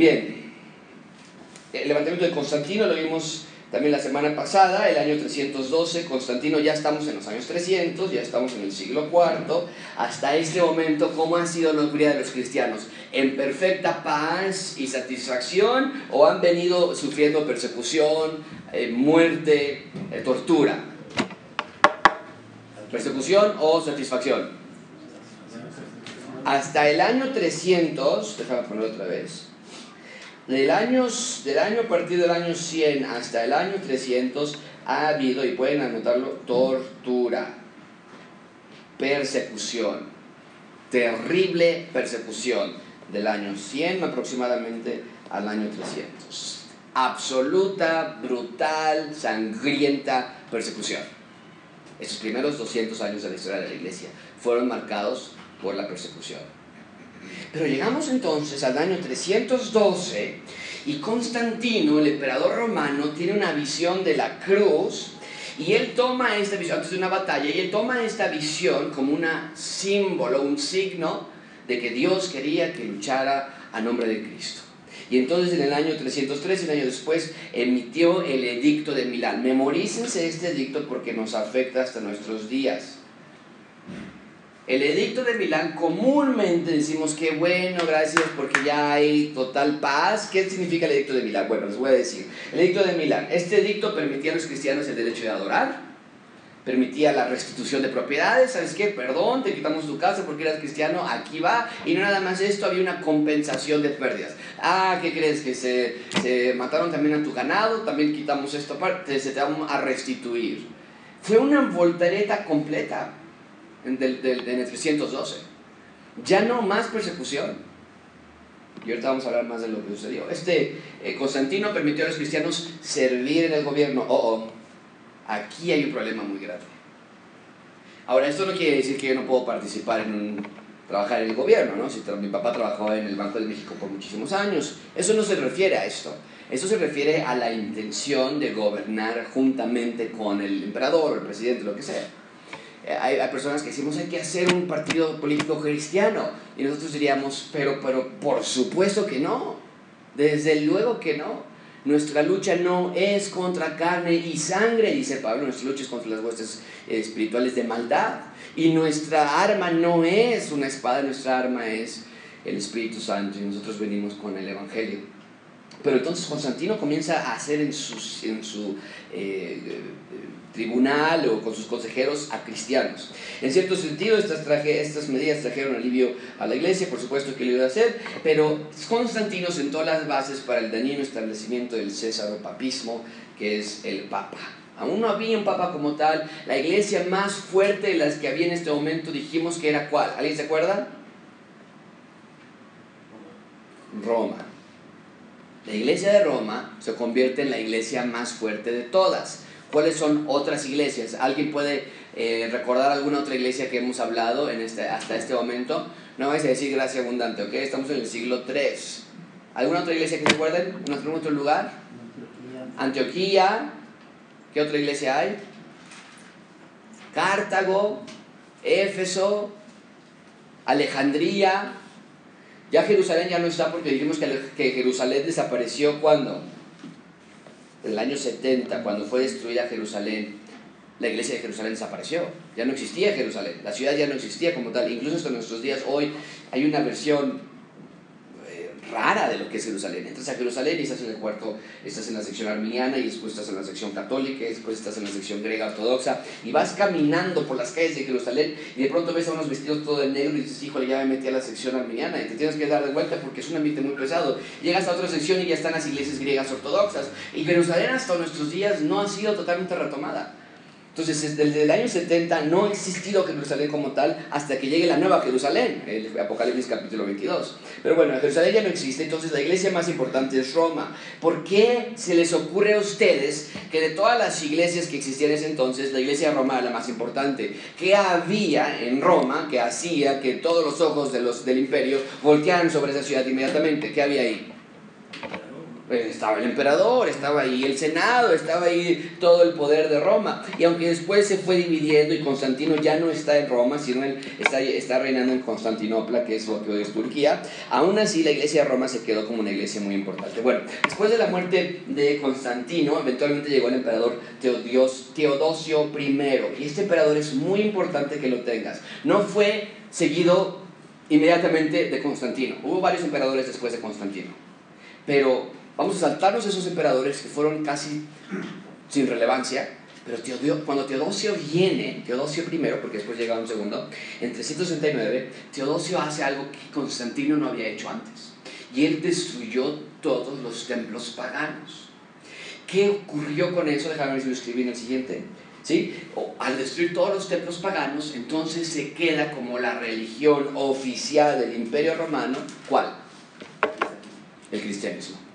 Bien, el levantamiento de Constantino lo vimos también la semana pasada, el año 312, Constantino ya estamos en los años 300, ya estamos en el siglo IV, hasta este momento, ¿cómo han sido los vida de los cristianos? ¿En perfecta paz y satisfacción o han venido sufriendo persecución, eh, muerte, eh, tortura? ¿Persecución o satisfacción? Hasta el año 300, déjame ponerlo otra vez, del año, del año a partir del año 100 hasta el año 300 ha habido, y pueden anotarlo, tortura, persecución, terrible persecución, del año 100 aproximadamente al año 300. Absoluta, brutal, sangrienta persecución. Esos primeros 200 años de la historia de la iglesia fueron marcados por la persecución. Pero llegamos entonces al año 312 y Constantino, el emperador romano, tiene una visión de la cruz y él toma esta visión, antes de una batalla, y él toma esta visión como un símbolo, un signo de que Dios quería que luchara a nombre de Cristo. Y entonces en el año 303, un año después, emitió el edicto de Milán. Memorícense este edicto porque nos afecta hasta nuestros días. El edicto de Milán comúnmente decimos que bueno, gracias porque ya hay total paz. ¿Qué significa el edicto de Milán? Bueno, les voy a decir. El edicto de Milán. Este edicto permitía a los cristianos el derecho de adorar, permitía la restitución de propiedades. ¿Sabes qué? Perdón, te quitamos tu casa porque eras cristiano, aquí va. Y no nada más esto, había una compensación de pérdidas. Ah, ¿qué crees? Que se, se mataron también a tu ganado, también quitamos esto aparte, se te vamos a restituir. Fue una voltereta completa en, el 312. Ya no más persecución. Y ahorita vamos a hablar más de lo que sucedió. Este eh, Constantino permitió a los cristianos servir en el gobierno. Oh, oh, aquí hay un problema muy grave. Ahora, esto no quiere decir que yo no puedo participar en un, trabajar en el gobierno, ¿no? Si mi papá trabajó en el Banco de México por muchísimos años. Eso no se refiere a esto. Eso se refiere a la intención de gobernar juntamente con el emperador el presidente, lo que sea. Eh, hay, hay, personas que decimos hay que hacer un partido político cristiano y nosotros diríamos, pero, pero por supuesto que no, desde luego que no. Nuestra lucha no es contra carne y sangre, dice Pablo, nuestra lucha es contra las huestes espirituales de maldad. Y nuestra arma no es una espada, nuestra arma es el Espíritu Santo y nosotros venimos con el Evangelio. Pero entonces Constantino comienza a hacer en, en su eh, tribunal o con sus consejeros a cristianos. En cierto sentido, estas, traje, estas medidas trajeron alivio a la iglesia, por supuesto que lo iba a hacer, pero Constantino sentó las bases para el dañino establecimiento del César o papismo, que es el Papa. Aún no había un papa como tal. La iglesia más fuerte de las que había en este momento dijimos que era cuál. ¿Alguien se acuerda? Roma. La iglesia de Roma se convierte en la iglesia más fuerte de todas. ¿Cuáles son otras iglesias? ¿Alguien puede eh, recordar alguna otra iglesia que hemos hablado en este, hasta este momento? No vais a decir gracia abundante, ¿ok? Estamos en el siglo 3. ¿Alguna otra iglesia que se acuerden? ¿En otro, lugar? Antioquía. ¿Qué otra iglesia hay? Cartago, Éfeso, Alejandría. Ya Jerusalén ya no está porque dijimos que, que Jerusalén desapareció cuando? En el año 70, cuando fue destruida Jerusalén. La iglesia de Jerusalén desapareció. Ya no existía Jerusalén. La ciudad ya no existía como tal. Incluso hasta nuestros días hoy hay una versión rara de lo que es Jerusalén. Entras a Jerusalén y estás en el cuarto, estás en la sección arminiana y después estás en la sección católica y después estás en la sección griega ortodoxa y vas caminando por las calles de Jerusalén y de pronto ves a unos vestidos todo de negro y dices, híjole, ya me metí a la sección arminiana y te tienes que dar de vuelta porque es un ambiente muy pesado. Llegas a otra sección y ya están las iglesias griegas ortodoxas y Jerusalén hasta nuestros días no ha sido totalmente retomada. Entonces, desde el año 70 no ha existido Jerusalén como tal hasta que llegue la nueva Jerusalén, el Apocalipsis capítulo 22. Pero bueno, Jerusalén ya no existe, entonces la iglesia más importante es Roma. ¿Por qué se les ocurre a ustedes que de todas las iglesias que existían en ese entonces, la iglesia de Roma era la más importante? ¿Qué había en Roma que hacía que todos los ojos de los, del imperio voltearan sobre esa ciudad inmediatamente? ¿Qué había ahí? Pues, estaba el emperador, estaba ahí el Senado, estaba ahí todo el poder de Roma. Y aunque después se fue dividiendo y Constantino ya no está en Roma, sino él está, está reinando en Constantinopla, que es lo que hoy es Turquía, aún así la iglesia de Roma se quedó como una iglesia muy importante. Bueno, después de la muerte de Constantino, eventualmente llegó el emperador Teodosio I. Y este emperador es muy importante que lo tengas. No fue seguido inmediatamente de Constantino. Hubo varios emperadores después de Constantino. Pero Vamos a saltarnos esos emperadores que fueron casi sin relevancia, pero cuando Teodosio viene, Teodosio I, porque después llega un segundo, en 369, Teodosio hace algo que Constantino no había hecho antes. Y él destruyó todos los templos paganos. ¿Qué ocurrió con eso? Déjame ver en el siguiente. ¿Sí? al destruir todos los templos paganos, entonces se queda como la religión oficial del imperio romano. ¿Cuál? El cristianismo.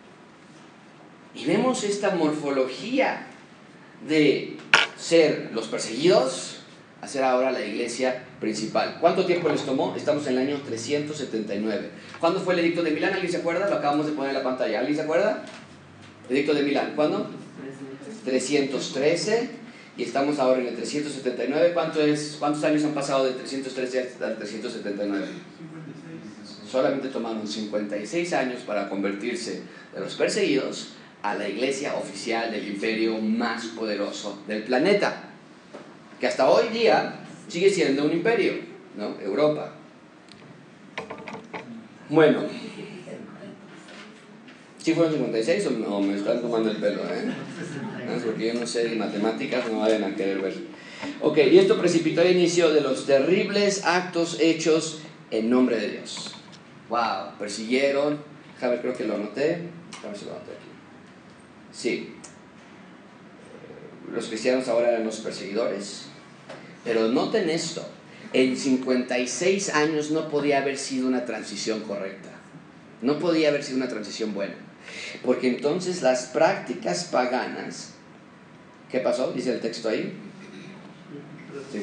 Y vemos esta morfología de ser los perseguidos a ser ahora la iglesia principal. ¿Cuánto tiempo les tomó? Estamos en el año 379. ¿Cuándo fue el edicto de Milán? ¿Alguien se acuerda? Lo acabamos de poner en la pantalla. ¿Alguien se acuerda? Edicto de Milán. ¿Cuándo? 313. Y estamos ahora en el 379. ¿Cuánto es, ¿Cuántos años han pasado de 313 hasta 379? Solamente tomaron 56 años para convertirse de los perseguidos a la iglesia oficial del imperio más poderoso del planeta, que hasta hoy día sigue siendo un imperio, ¿no? Europa. Bueno, ¿sí fueron 56 o me están tomando el pelo? Eh? Porque yo no sé de matemáticas, no vayan a querer ver. Ok, y esto precipitó el inicio de los terribles actos hechos en nombre de Dios. Wow, persiguieron, ver, creo que lo anoté, ver si lo anoté aquí. Sí. Los cristianos ahora eran los perseguidores. Pero noten esto. En 56 años no podía haber sido una transición correcta. No podía haber sido una transición buena. Porque entonces las prácticas paganas, ¿qué pasó? Dice el texto ahí. Se.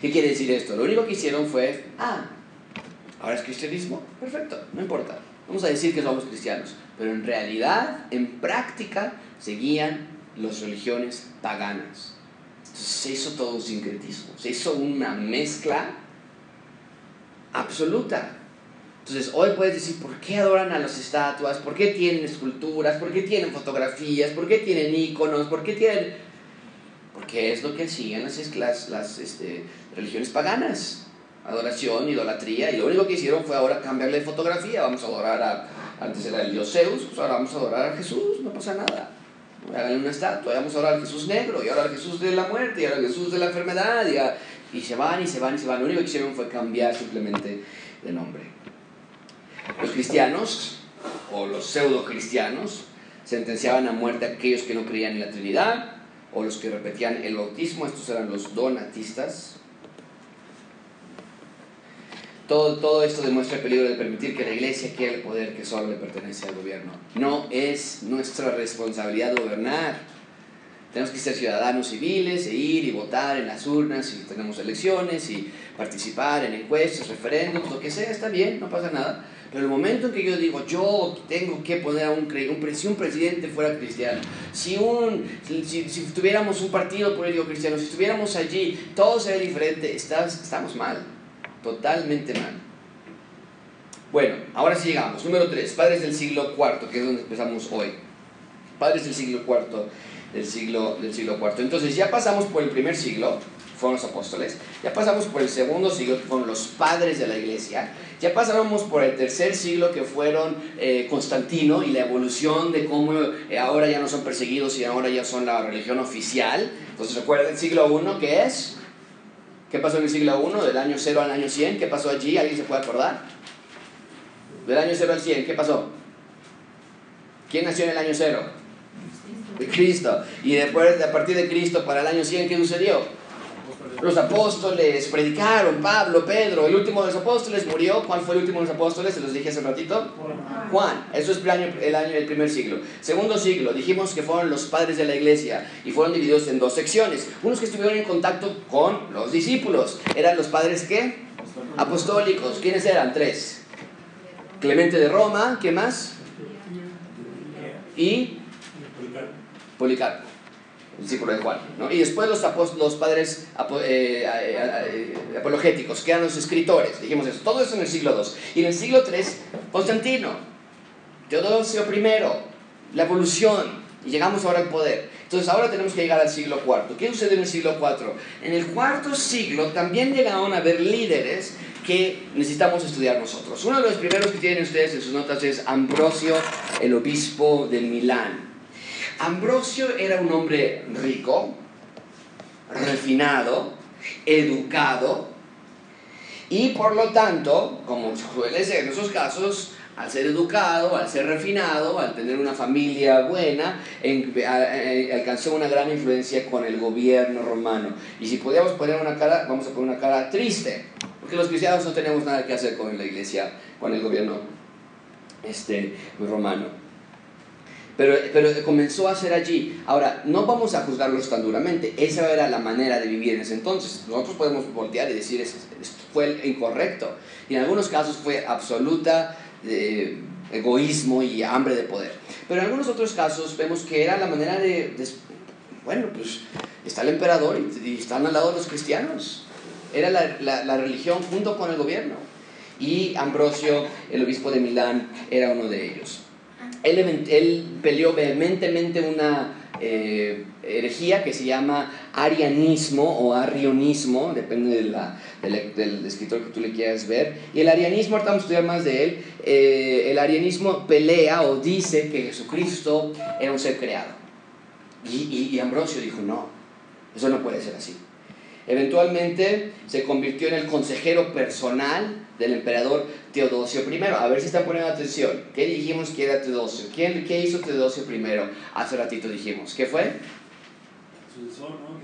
¿Qué quiere decir esto? Lo único que hicieron fue, ah, ahora es cristianismo, perfecto, no importa. Vamos a decir que somos cristianos pero en realidad, en práctica, seguían las religiones paganas. se hizo todo un sincretismo, se hizo una mezcla absoluta. Entonces, hoy puedes decir, ¿por qué adoran a las estatuas? ¿Por qué tienen esculturas? ¿Por qué tienen fotografías? ¿Por qué tienen iconos? ¿Por qué tienen...? Porque es lo que siguen las, las, las este, religiones paganas. Adoración, idolatría. Y lo único que hicieron fue ahora cambiarle de fotografía. Vamos a adorar a... Antes era el dios Zeus, pues ahora vamos a adorar a Jesús. No pasa nada. Háganle una estatua. Vamos a adorar al Jesús negro. Y ahora al Jesús de la muerte. Y ahora al Jesús de la enfermedad. Y, y se van y se van y se van. Lo único que hicieron fue cambiar simplemente de nombre. Los cristianos, o los pseudo cristianos, sentenciaban a muerte a aquellos que no creían en la Trinidad, o los que repetían el bautismo, estos eran los donatistas. Todo, todo esto demuestra el peligro de permitir que la iglesia quiera el poder que solo le pertenece al gobierno. No es nuestra responsabilidad gobernar. Tenemos que ser ciudadanos civiles e ir y votar en las urnas si tenemos elecciones y participar en encuestas, referéndums, lo que sea, está bien, no pasa nada. Pero el momento en que yo digo, yo tengo que poner a un, un, si un presidente fuera cristiano, si, un, si, si, tuviéramos un partido político cristiano, si estuviéramos allí, todo sería diferente, estamos mal, totalmente mal. Bueno, ahora sí llegamos. Número 3, padres del siglo IV, que es donde empezamos hoy. Padres del siglo IV, del siglo, del siglo IV. Entonces ya pasamos por el primer siglo, fueron los apóstoles. Ya pasamos por el segundo siglo, que fueron los padres de la iglesia. Ya pasamos por el tercer siglo, que fueron eh, Constantino y la evolución de cómo eh, ahora ya no son perseguidos y ahora ya son la religión oficial. Entonces, recuerden el siglo I, ¿qué es? ¿Qué pasó en el siglo I? Del año 0 al año 100. ¿Qué pasó allí? ¿Alguien se puede acordar? Del año 0 al 100, ¿qué pasó? ¿Quién nació en el año 0? De Cristo. Y después, a partir de Cristo, para el año 100, ¿qué sucedió? Los apóstoles predicaron, Pablo, Pedro, el último de los apóstoles murió. ¿Cuál fue el último de los apóstoles? Se los dije hace un ratito. Juan. Eso es el año, el año del primer siglo. Segundo siglo, dijimos que fueron los padres de la iglesia y fueron divididos en dos secciones. Unos que estuvieron en contacto con los discípulos. ¿Eran los padres qué? Apostólicos. ¿Quiénes eran? Tres. Clemente de Roma, ¿qué más? Y Policarpo discípulo de Juan. ¿no? Y después los, los padres eh, eh, eh, apologéticos, que eran los escritores, dijimos eso, todo eso en el siglo II. Y en el siglo III, Constantino, Teodosio I, la evolución, y llegamos ahora al poder. Entonces ahora tenemos que llegar al siglo IV. ¿Qué sucede en el siglo IV? En el cuarto siglo también llegaron a haber líderes que necesitamos estudiar nosotros. Uno de los primeros que tienen ustedes en sus notas es Ambrosio, el obispo de Milán. Ambrosio era un hombre rico, refinado, educado, y por lo tanto, como suele ser en esos casos, al ser educado, al ser refinado, al tener una familia buena, alcanzó una gran influencia con el gobierno romano. Y si podíamos poner una cara, vamos a poner una cara triste, porque los cristianos no tenemos nada que hacer con la iglesia, con el gobierno este, romano. Pero, pero comenzó a ser allí. Ahora, no vamos a juzgarlos tan duramente. Esa era la manera de vivir en ese entonces. Nosotros podemos voltear y decir, esto fue incorrecto. Y en algunos casos fue absoluta eh, egoísmo y hambre de poder. Pero en algunos otros casos vemos que era la manera de, bueno, pues está el emperador y, están al lado los cristianos. Era la, la, la religión junto con el gobierno. Y Ambrosio, el obispo de Milán, era uno de ellos él, peleó vehementemente una eh, herejía que se llama arianismo o arrionismo, depende de la, del escritor que tú le quieras ver. Y el arianismo, ahorita vamos a estudiar más de él, eh, el arianismo pelea o dice que Jesucristo era un ser creado. Y, y Ambrosio dijo, no, eso no puede ser así. Eventualmente se convirtió en el consejero personal del emperador Teodosio I. A ver si están poniendo atención. ¿Qué dijimos que era Teodosio? ¿Quién, ¿Qué hizo Teodosio I? Hace ratito dijimos. ¿Qué fue? El sucesor, ¿no?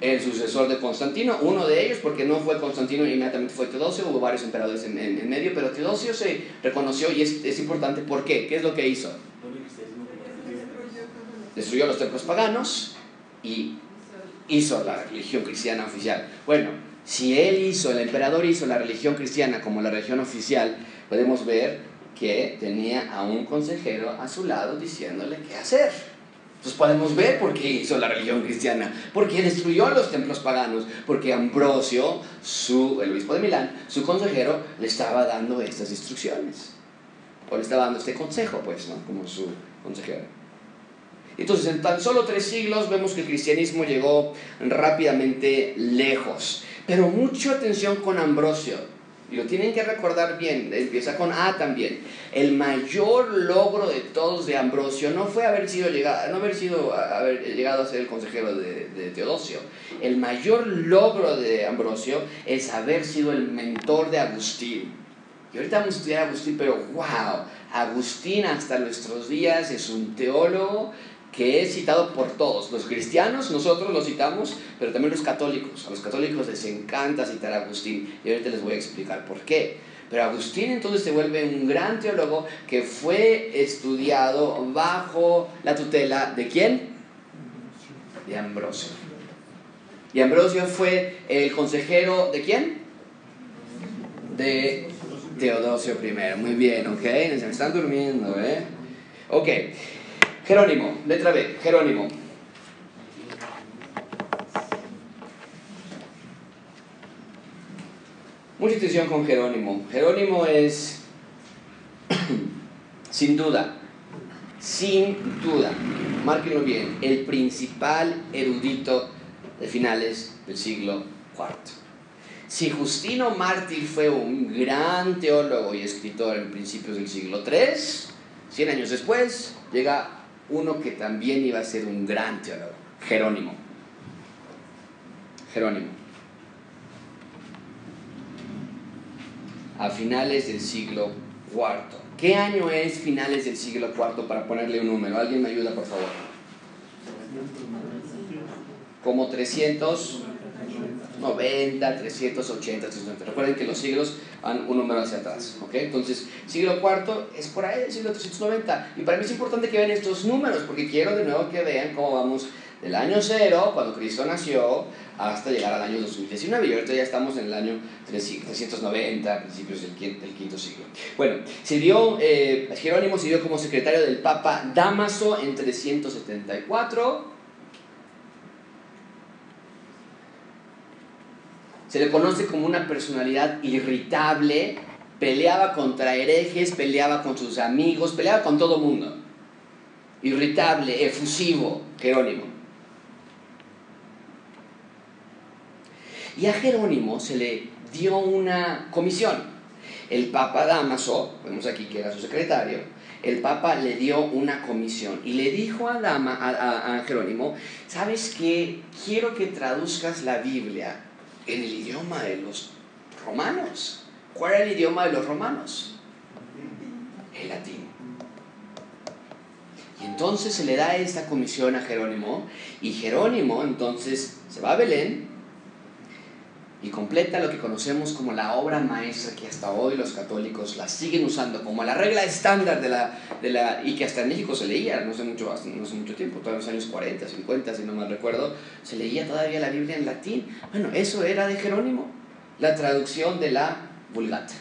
El sucesor de Constantino, uno de ellos, porque no fue Constantino inmediatamente fue Teodosio, hubo varios emperadores en, en, medio, pero Teodosio se reconoció y es, es importante. ¿Por qué? ¿Qué es lo que hizo? Destruyó los templos paganos y hizo la religión cristiana oficial. Bueno, si él hizo, el emperador hizo la religión cristiana como la religión oficial, podemos ver que tenía a un consejero a su lado diciéndole qué hacer. Entonces podemos ver por qué hizo la religión cristiana, porque destruyó los templos paganos, porque Ambrosio, su, el obispo de Milán, su consejero, le estaba dando estas instrucciones, o le estaba dando este consejo, pues, ¿no? Como su consejero. Entonces, en tan solo tres siglos vemos que el cristianismo llegó rápidamente lejos. Pero mucha atención con Ambrosio. Lo tienen que recordar bien, empieza con A también. El mayor logro de todos de Ambrosio no fue haber sido llegado, no haber sido haber llegado a ser el consejero de, de Teodosio. El mayor logro de Ambrosio es haber sido el mentor de Agustín. Y ahorita vamos a estudiar a Agustín, pero wow, Agustín hasta nuestros días es un teólogo que es citado por todos. Los cristianos, nosotros lo citamos, pero también los católicos. A los católicos les encanta citar a Agustín y ahorita les voy a explicar por qué. Pero Agustín entonces se vuelve un gran teólogo que fue estudiado bajo la tutela de quién? De Ambrosio. Y Ambrosio fue el consejero de quién? De Teodosio I. Muy bien, ok. Se me están durmiendo, ¿eh? Ok. Jerónimo, letra B, Jerónimo. Mucha atención con Jerónimo. Jerónimo es, [clears throat] sin duda, sin duda, márquenlo bien, el principal erudito de finales del siglo IV. Si Justino Mártir fue un gran teólogo y escritor en principios del siglo III, 100 años después llega uno que también iba a ser un gran teólogo, Jerónimo. Jerónimo. A finales del siglo IV. ¿Qué año es finales del siglo IV para ponerle un número? ¿Alguien me ayuda, por favor? Como 300. 90, 380, 390. Recuerden que los siglos van un número hacia atrás. ¿ok? Entonces, siglo IV es por ahí, siglo 390. Y para mí es importante que vean estos números, porque quiero de nuevo que vean cómo vamos del año cero, cuando Cristo nació, hasta llegar al año 2019. Y ahorita ya estamos en el año 390, principios del quinto, siglo. Bueno, sirvió, eh, Jerónimo sirvió como secretario del Papa Damaso en 374 Se le conoce como una personalidad irritable, peleaba contra herejes, peleaba con sus amigos, peleaba con todo mundo. Irritable, efusivo, Jerónimo. Y a Jerónimo se le dio una comisión. El Papa Damaso, vemos aquí que era su secretario, el Papa le dio una comisión y le dijo a Jerónimo, ¿sabes qué? Quiero que traduzcas la Biblia en el idioma de los romanos. ¿Cuál era el idioma de los romanos? El latín. Y entonces se le da esta comisión a Jerónimo y Jerónimo entonces se va a Belén y completa lo que conocemos como la obra maestra que hasta hoy los católicos la siguen usando como la regla estándar de la, de la y que hasta en México se leía, no hace mucho, no hace mucho tiempo, todos los años 40, 50, si no mal recuerdo, se leía todavía la Biblia en latín. Bueno, eso era de Jerónimo, la traducción de la Vulgata.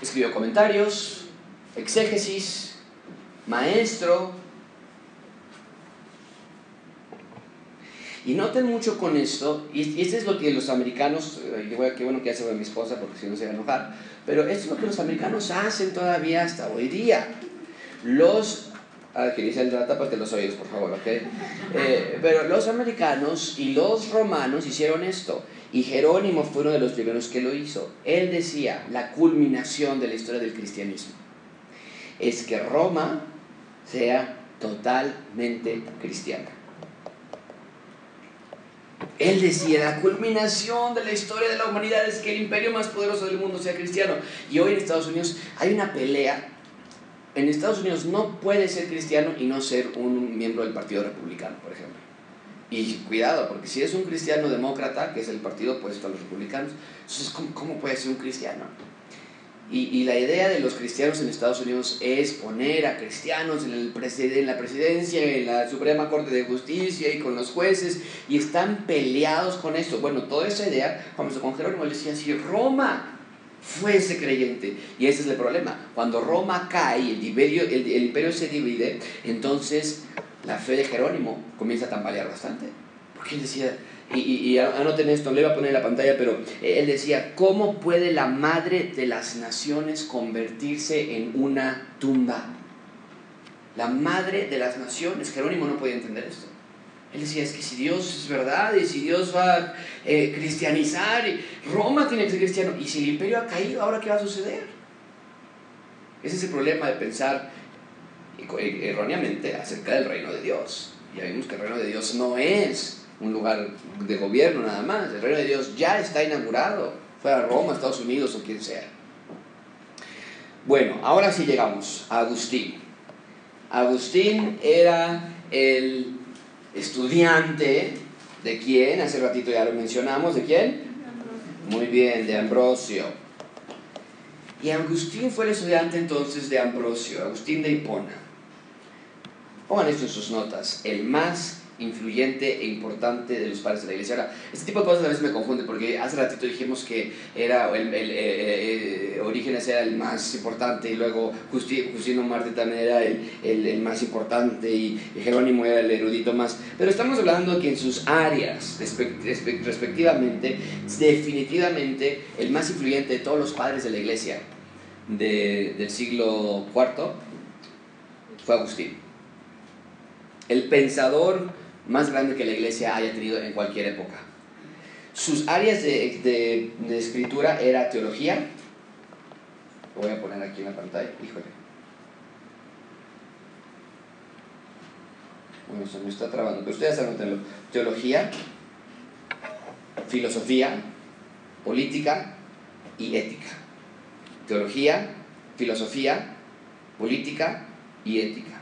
Escribió comentarios, exégesis, maestro, Y noten mucho con esto, y, esto es lo que los americanos, eh, qué bueno que hace mi esposa porque si no se va a enojar, pero esto es lo que los americanos hacen todavía hasta hoy día. Los, ah, que dice el tápate los oídos por favor, ¿ok? Eh, pero los americanos y los romanos hicieron esto, y Jerónimo fue uno de los primeros que lo hizo. Él decía, la culminación de la historia del cristianismo es que Roma sea totalmente cristiana. Él decía, la culminación de la historia de la humanidad es que el imperio más poderoso del mundo sea cristiano. Y hoy en Estados Unidos hay una pelea. En Estados Unidos no puede ser cristiano y no ser un miembro del Partido Republicano, por ejemplo. Y cuidado, porque si es un cristiano demócrata, que es el partido opuesto a los republicanos, entonces ¿cómo, cómo puede ser un cristiano? Y, la idea de los cristianos en Estados Unidos es poner a cristianos en, el en la presidencia, en la Suprema Corte de Justicia y con los jueces, y están peleados con esto. Bueno, toda esa idea comenzó con Jerónimo, decía, si Roma fue ese creyente. Y ese es el problema. Cuando Roma cae y el imperio, el, el imperio se divide, entonces la fe de Jerónimo comienza a tambalear bastante. Porque él decía, y, y, y anoten esto, le voy a poner en la pantalla, pero él decía, ¿cómo puede la madre de las naciones convertirse en una tumba? La madre de las naciones, Jerónimo no podía entender esto. Él decía, es que si Dios es verdad y si Dios va a eh, cristianizar, Roma tiene que ser cristiano, y si el imperio ha caído, ¿ahora qué va a suceder? Ese es el problema de pensar eh, erróneamente acerca del reino de Dios. Ya vimos que el reino de Dios no es un lugar de gobierno nada más, el reino de Dios ya está inaugurado, fuera Roma, Estados Unidos o quien sea. Bueno, ahora sí llegamos a Agustín. Agustín era el estudiante de quién, hace ratito ya lo mencionamos, ¿de quién? Muy bien, de Ambrosio. Y Agustín fue el estudiante entonces de Ambrosio, Agustín de Hipona. Pongan esto en sus notas, el más influyente e importante de los padres de la iglesia. Ahora, este tipo de cosas a veces me confunden porque hace ratito dijimos que era el, el, eh, Orígenes era el más importante y luego Justino Marte también era el, más importante y, Jerónimo era el erudito más. Pero estamos hablando que en sus áreas, respectivamente, definitivamente el más influyente de todos los padres de la iglesia de, del siglo IV fue Agustín. El pensador más grande que la iglesia haya tenido en cualquier época. Sus áreas de, de, escritura era teología. Lo voy a poner aquí en la pantalla. Híjole. Bueno, se me está trabando, pero ustedes anótenlo. Teología, filosofía, política y ética. Teología, filosofía, política y ética.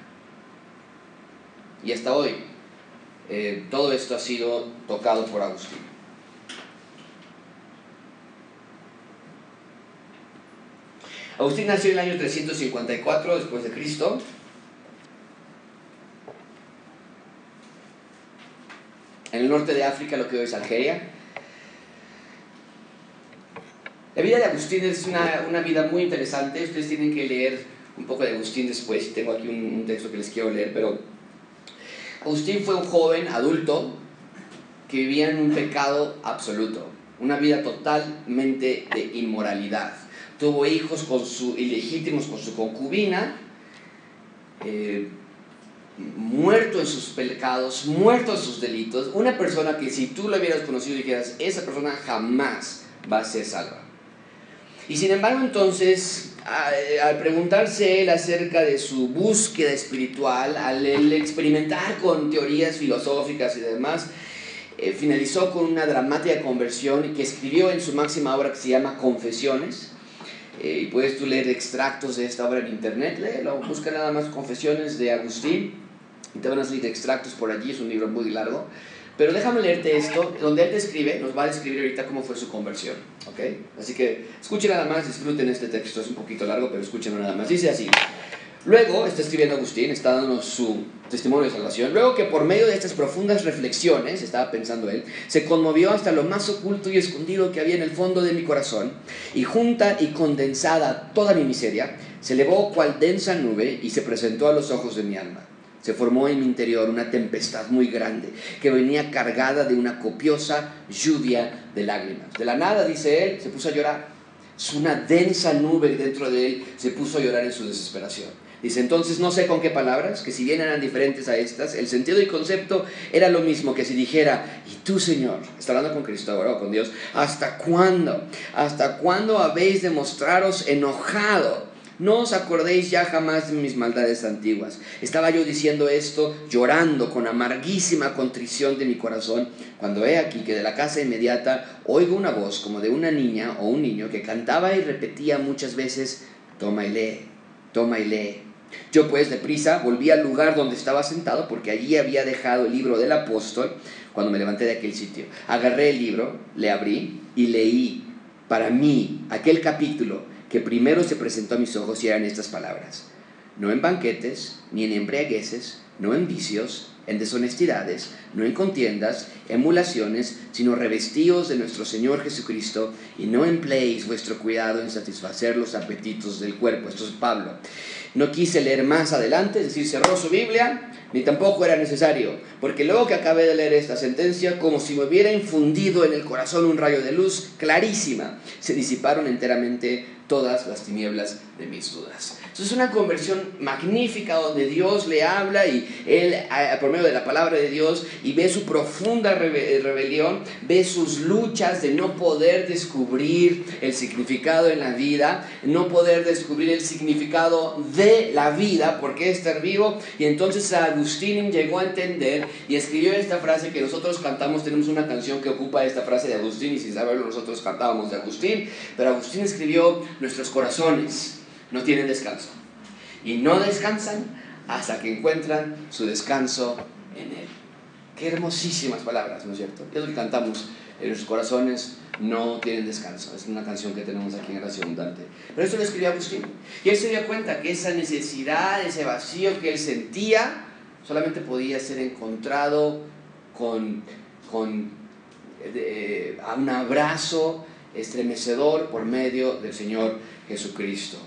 Y hasta hoy, eh, todo esto ha sido tocado por Agustín. Agustín nació en el año 354 después de Cristo. En el norte de África, lo que hoy es Algeria. La vida de Agustín es una, una, vida muy interesante. Ustedes tienen que leer un poco de Agustín después. Tengo aquí un, un texto que les quiero leer, pero Agustín fue un joven adulto que vivía en un pecado absoluto, una vida totalmente de inmoralidad. Tuvo hijos con su, ilegítimos con su concubina, eh, muerto en sus pecados, muerto en sus delitos. Una persona que si tú lo hubieras conocido dijeras, esa persona jamás va a ser salva. Y sin embargo entonces al preguntarse él acerca de su búsqueda espiritual, al experimentar con teorías filosóficas y demás, eh, finalizó con una dramática conversión que escribió en su máxima obra que se llama Confesiones. Eh, y puedes tú leer extractos de esta obra en internet, léelo, busca nada más Confesiones de Agustín y te van a salir extractos por allí, es un libro muy largo. Pero déjame leerte esto, donde él describe, nos va a describir ahorita cómo fue su conversión. ¿ok? Así que escuchen nada más, disfruten este texto, es un poquito largo, pero escuchen nada más. Dice así. Luego, está escribiendo Agustín, está dándonos su testimonio de salvación. Luego que por medio de estas profundas reflexiones, estaba pensando él, se conmovió hasta lo más oculto y escondido que había en el fondo de mi corazón, y junta y condensada toda mi miseria, se elevó cual densa nube y se presentó a los ojos de mi alma. Se formó en mi interior una tempestad muy grande que venía cargada de una copiosa lluvia de lágrimas. De la nada, dice él, se puso a llorar. Es una densa nube dentro de él, se puso a llorar en su desesperación. Dice, entonces no sé con qué palabras, que si bien eran diferentes a estas, el sentido y concepto era lo mismo que si dijera, y tú Señor, está hablando con Cristo ahora o con Dios, ¿hasta cuándo? ¿Hasta cuándo habéis de mostraros enojado? No os acordéis ya jamás de mis maldades antiguas. Estaba yo diciendo esto, llorando con amarguísima contrición de mi corazón, cuando he aquí que de la casa inmediata oigo una voz como de una niña o un niño que cantaba y repetía muchas veces, toma y lee, toma y lee. Yo pues deprisa volví al lugar donde estaba sentado porque allí había dejado el libro del apóstol cuando me levanté de aquel sitio. Agarré el libro, le abrí y leí para mí aquel capítulo que primero se presentó a mis ojos y eran estas palabras. No en banquetes, ni en embriagueces, no en vicios, en deshonestidades, no en contiendas, emulaciones, sino revestidos de nuestro Señor Jesucristo y no empleéis vuestro cuidado en satisfacer los apetitos del cuerpo. Esto es Pablo. No quise leer más adelante, es decir, cerró su Biblia, ni tampoco era necesario, porque luego que acabé de leer esta sentencia, como si me hubiera infundido en el corazón un rayo de luz clarísima, se disiparon enteramente todas las tinieblas de mis dudas. Entonces es una conversión magnífica donde Dios le habla y él, por medio de la palabra de Dios, y ve su profunda rebelión, ve sus luchas de no poder descubrir el significado en la vida, no poder descubrir el significado de la vida, porque es estar vivo. Y entonces Agustín llegó a entender y escribió esta frase que nosotros cantamos, tenemos una canción que ocupa esta frase de Agustín, y sin saberlo nosotros cantábamos de Agustín, pero Agustín escribió, nuestros corazones no tienen descanso. Y no descansan hasta que encuentran su descanso en Él. Qué hermosísimas palabras, ¿no es cierto? Es lo que cantamos en nuestros corazones no tienen descanso. Es una canción que tenemos aquí en Gracia Abundante. Pero esto lo escribió Agustín. Y él se dio cuenta que esa necesidad, ese vacío que él sentía, solamente podía ser encontrado con, con eh, un abrazo estremecedor por medio del Señor Jesucristo.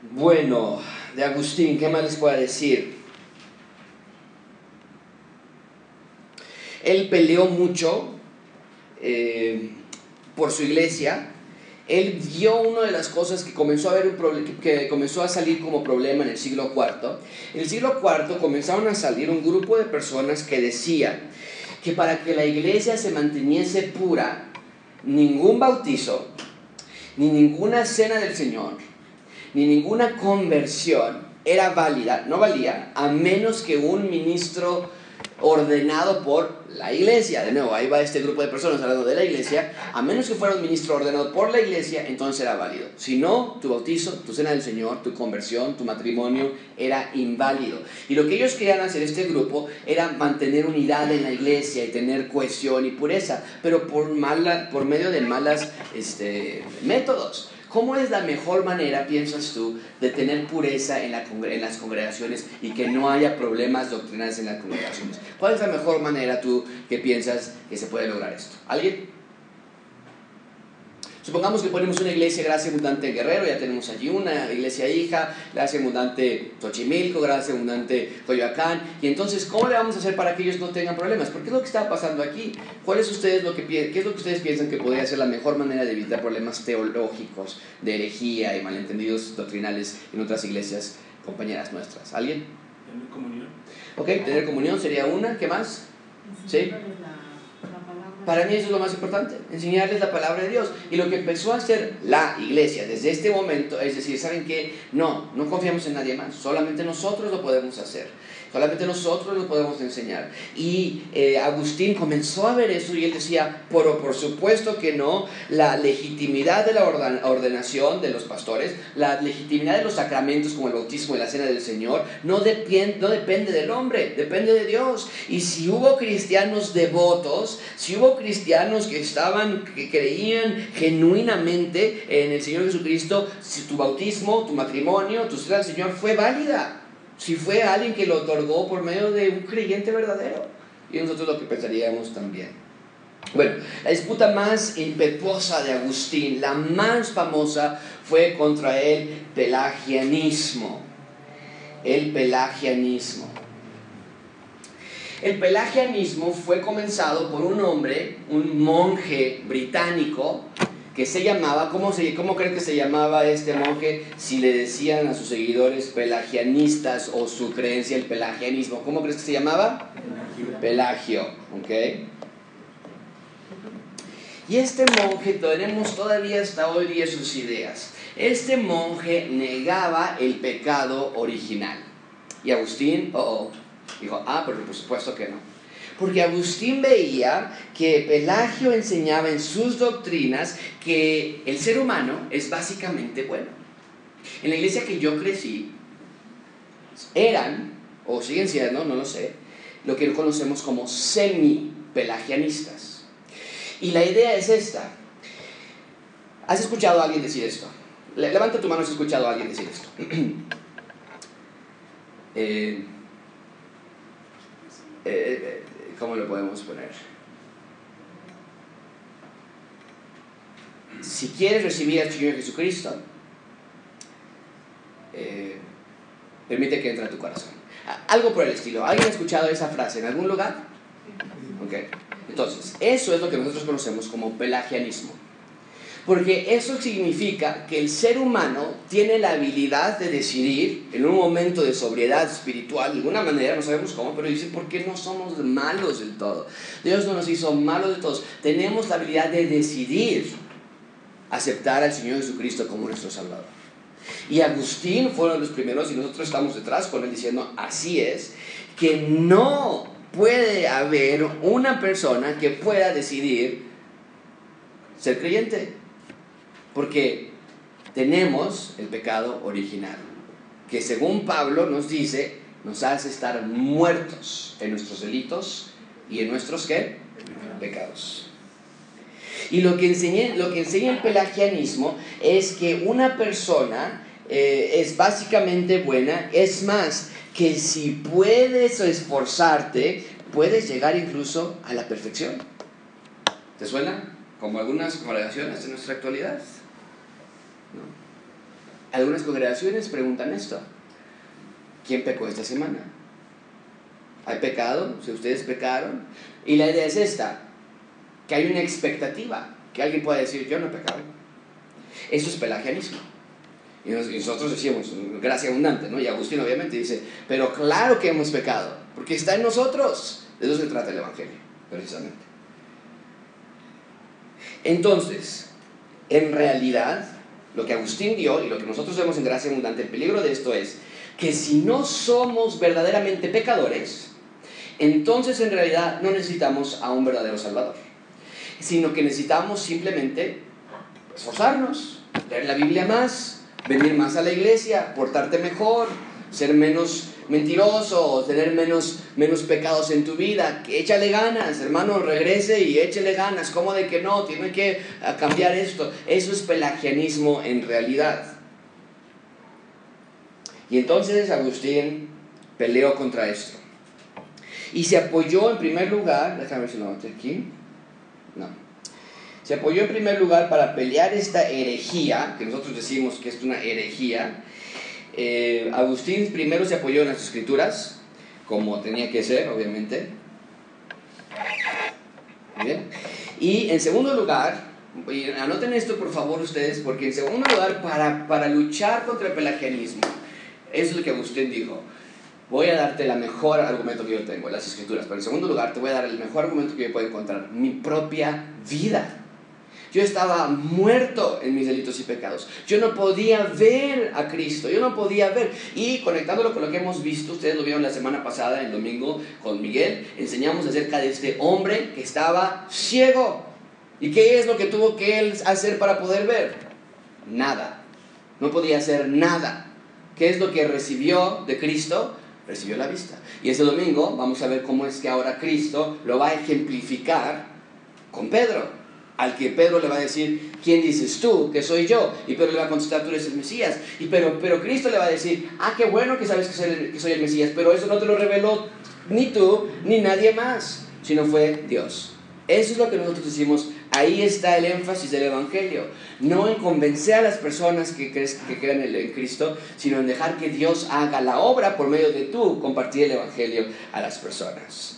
Bueno, de Agustín, ¿qué más les puedo decir? Él peleó mucho eh, por su iglesia. Él vio una de las cosas que comenzó a ver que comenzó a salir como problema en el siglo IV. En el siglo IV comenzaron a salir un grupo de personas que decían que para que la iglesia se manteniese pura, ningún bautizo, ni ninguna cena del Señor, ni ninguna conversión era válida, no valía, a menos que un ministro ordenado por la iglesia. De nuevo, ahí va este grupo de personas hablando de la iglesia. A menos que fuera un ministro ordenado por la iglesia, entonces era válido. Si no, tu bautizo, tu cena del Señor, tu conversión, tu matrimonio era inválido. Y lo que ellos querían hacer, este grupo, era mantener unidad en la iglesia y tener cohesión y pureza, pero por, mala, por medio de malas este, métodos. ¿Cómo es la mejor manera, piensas tú, de tener pureza en, las congregaciones y que no haya problemas doctrinales en las congregaciones? ¿Cuál es la mejor manera tú que piensas que se puede lograr esto? ¿Alguien? Supongamos que ponemos una iglesia Gracia Abundante Guerrero, ya tenemos allí una iglesia hija, Gracia Abundante Xochimilco, Gracia Abundante Coyoacán, y entonces, ¿cómo le vamos a hacer para que ellos no tengan problemas? Porque es lo que está pasando aquí. ¿Cuál es ustedes lo que, ¿Qué es lo que ustedes piensan que podría ser la mejor manera de evitar problemas teológicos, de herejía y malentendidos doctrinales en otras iglesias compañeras nuestras? ¿Alguien? Tener comunión. Ok, tener comunión sería una, ¿qué más? ¿Sí? Para mí eso es lo más importante, enseñarles la palabra de Dios. Y lo que empezó a hacer la iglesia desde este momento es decir, ¿saben qué? No, no confiamos en nadie más, solamente nosotros lo podemos hacer. Solamente nosotros lo podemos enseñar. Y eh, Agustín comenzó a ver eso y él decía, por, por supuesto que no, la legitimidad de la ordenación de los pastores, la legitimidad de los sacramentos como el bautismo y la cena del Señor, no, no depende del hombre, depende de Dios. Y si hubo cristianos devotos, si hubo cristianos que estaban, que creían genuinamente en el Señor Jesucristo, si tu bautismo, tu matrimonio, tu cena del Señor fue válida si fue alguien que lo otorgó por medio de un creyente verdadero. Y nosotros lo que pensaríamos también. Bueno, la disputa más impetuosa de Agustín, la más famosa, fue contra el pelagianismo. El pelagianismo. El pelagianismo fue comenzado por un hombre, un monje británico, que se llamaba, ¿cómo, se, ¿cómo creen que se llamaba este monje si le decían a sus seguidores pelagianistas o su creencia el pelagianismo? ¿Cómo crees que se llamaba? Pelagio, ¿ok? Y este monje tenemos todavía hasta hoy día sus ideas. Este monje negaba el pecado original. Y Agustín, oh, oh, dijo, ah, pero por supuesto que no. Porque Agustín veía que Pelagio enseñaba en sus doctrinas que el ser humano es básicamente bueno. En la iglesia que yo crecí, eran, o siguen siendo, no lo sé, lo que conocemos como semi-pelagianistas. Y la idea es esta. ¿Has escuchado a alguien decir esto? Levanta tu mano si has escuchado a alguien decir esto. [clears throat] eh, eh, ¿cómo lo podemos poner? Si quieres recibir al Señor Jesucristo, eh, permite que entre a tu corazón. Algo por el estilo. ¿Alguien ha escuchado esa frase en algún lugar? Ok. Entonces, eso es lo que nosotros conocemos como pelagianismo. Porque eso significa que el ser humano tiene la habilidad de decidir en un momento de sobriedad espiritual, de alguna manera, no sabemos cómo, pero dice, ¿por qué no somos malos del todo? Dios no nos hizo malos de todos. Tenemos la habilidad de decidir aceptar al Señor Jesucristo como nuestro Salvador. Y Agustín fue uno de los primeros y nosotros estamos detrás con él diciendo, así es, que no puede haber una persona que pueda decidir ser creyente. Porque tenemos el pecado original, que según Pablo nos dice, nos hace estar muertos en nuestros delitos y en nuestros ¿qué? pecados. Y lo que, enseña, lo que enseña el pelagianismo es que una persona eh, es básicamente buena, es más, que si puedes esforzarte, puedes llegar incluso a la perfección. ¿Te suena? Como algunas congregaciones de nuestra actualidad. Algunas congregaciones preguntan esto. ¿Quién pecó esta semana? ¿Hay pecado? Si ustedes pecaron. Y la idea es esta, que hay una expectativa, que alguien pueda decir, yo no he pecado. Eso es pelagianismo. Y nosotros decimos, gracia abundante, ¿no? Y Agustín obviamente dice, pero claro que hemos pecado, porque está en nosotros. De eso se trata el Evangelio, precisamente. Entonces, en realidad, lo que Agustín dio y lo que nosotros vemos en gracia abundante, el peligro de esto es que si no somos verdaderamente pecadores, entonces en realidad no necesitamos a un verdadero Salvador, sino que necesitamos simplemente esforzarnos, leer la Biblia más, venir más a la iglesia, portarte mejor, ser menos mentiroso, tener menos, menos pecados en tu vida. Échale ganas, hermano, regrese y échale ganas. ¿Cómo de que no? Tiene que ah, cambiar esto. Eso es pelagianismo en realidad. Y entonces Agustín peleó contra esto. Y se apoyó en primer lugar, déjame ver si lo aquí. No. Se apoyó en primer lugar para pelear esta herejía, que nosotros decimos que es una herejía, eh, Agustín primero se apoyó en las escrituras, como tenía que ser, obviamente. Y en segundo lugar, y anoten esto por favor ustedes, porque en segundo lugar, para, para luchar contra el pelagianismo, eso es lo que Agustín dijo. Voy a darte el mejor argumento que yo tengo, las escrituras, pero en segundo lugar te voy a dar el mejor argumento que yo puedo encontrar, mi propia vida. Yo estaba muerto en mis delitos y pecados. Yo no podía ver a Cristo, yo no podía ver. Y conectándolo con lo que hemos visto, ustedes lo vieron la semana pasada, el domingo, con Miguel, enseñamos acerca de este hombre que estaba ciego. ¿Y qué es lo que tuvo que él hacer para poder ver? Nada. No podía hacer nada. ¿Qué es lo que recibió de Cristo? Recibió la vista. Y ese domingo vamos a ver cómo es que ahora Cristo lo va a ejemplificar con Pedro al que Pedro le va a decir, ¿quién dices tú que soy yo? Y Pedro le va a contestar, tú eres el Mesías. Y pero, pero Cristo le va a decir, ah, qué bueno que sabes que soy, el, Mesías, pero eso no te lo reveló ni tú ni nadie más, sino fue Dios. Eso es lo que nosotros decimos, ahí está el énfasis del Evangelio. No en convencer a las personas que, crees, que crean en Cristo, sino en dejar que Dios haga la obra por medio de tú compartir el Evangelio a las personas.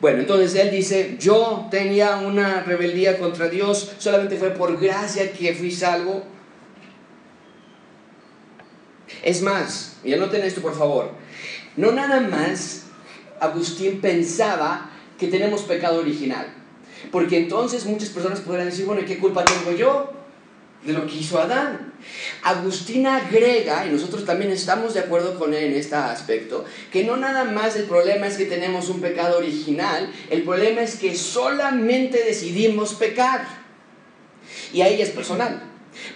Bueno, entonces él dice, yo tenía una rebeldía contra Dios, solamente fue por gracia que fui salvo. Es más, y anoten esto por favor, no nada más Agustín pensaba que tenemos pecado original, porque entonces muchas personas podrían decir, bueno, ¿y qué culpa tengo yo? De lo que hizo Adán. Agustín agrega, y nosotros también estamos de acuerdo con él en este aspecto, que no nada más el problema es que tenemos un pecado original, el problema es que solamente decidimos pecar. Y ahí es personal.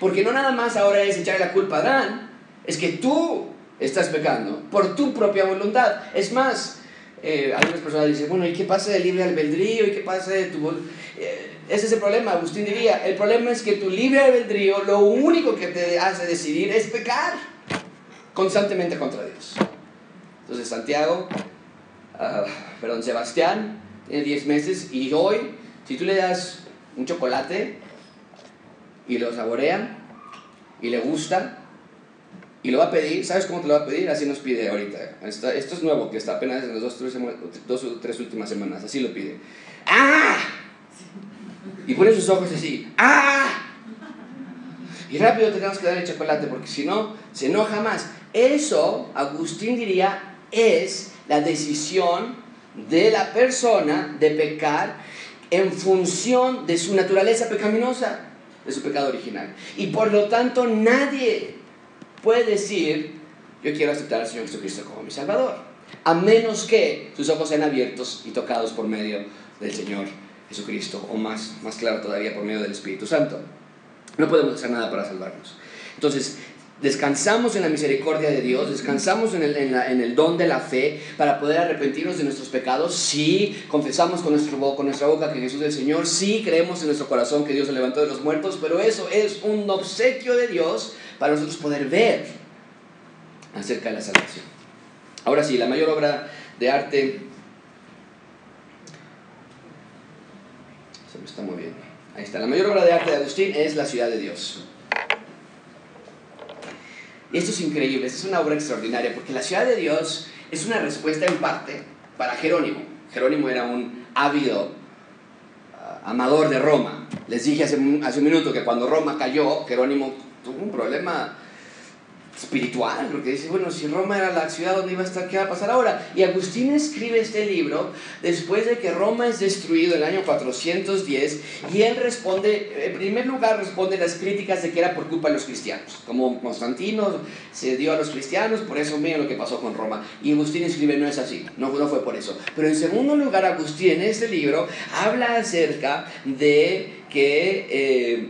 Porque no nada más ahora es echarle la culpa a Adán, es que tú estás pecando por tu propia voluntad. Es más, eh, algunas personas dicen, bueno, ¿y qué pasa del libre albedrío? ¿Y qué pasa de tu... Eh, ese es el problema, Agustín diría. El problema es que tu libre albedrío lo único que te hace decidir es pecar constantemente contra Dios. Entonces Santiago ah, perdón, Sebastián tiene 10 meses y hoy, si tú le das un chocolate y lo saborea y le gusta y lo va a pedir, ¿sabes cómo te lo va a pedir? Así nos pide ahorita. Esto, es nuevo, que está apenas en las dos, tres o tres últimas semanas, así lo pide. ¡Ah! Y pone sus ojos así. ¡Ah! Y rápido tenemos que darle chocolate porque si no, se enoja más. Eso, Agustín diría, es la decisión de la persona de pecar en función de su naturaleza pecaminosa, de su pecado original. Y por lo tanto nadie puede decir, yo quiero aceptar al Señor Jesucristo como mi Salvador, a menos que sus ojos sean abiertos y tocados por medio del Señor Jesucristo, o más, más claro todavía, por medio del Espíritu Santo. No podemos hacer nada para salvarnos. Entonces, descansamos en la misericordia de Dios, descansamos en el, don de la fe para poder arrepentirnos de nuestros pecados. Sí, confesamos con, nuestro, con nuestra boca que Jesús es el Señor. Sí, creemos en nuestro corazón que Dios se levantó de los muertos, pero eso es un obsequio de Dios para nosotros poder ver acerca de la salvación. Ahora sí, la mayor obra de arte... Me está moviendo. Ahí está. La mayor obra de arte de Agustín es la ciudad de Dios. Esto es increíble, esta es una obra extraordinaria, porque la ciudad de Dios es una respuesta en parte para Jerónimo. Jerónimo era un ávido ah, amador de Roma. Les dije hace un minuto que cuando Roma cayó, Jerónimo tuvo un problema espiritual, porque dice, bueno, si Roma era la ciudad donde iba a estar, ¿qué va a pasar ahora? Y Agustín escribe este libro después de que Roma es destruido el año 410 y él responde, en primer lugar responde las críticas de que era por culpa de los cristianos, como Constantino se dio a los cristianos, por eso miren lo que pasó con Roma. Y Agustín escribe, no es así, no, no fue por eso. Pero en segundo lugar, Agustín en este libro habla acerca de que... eh,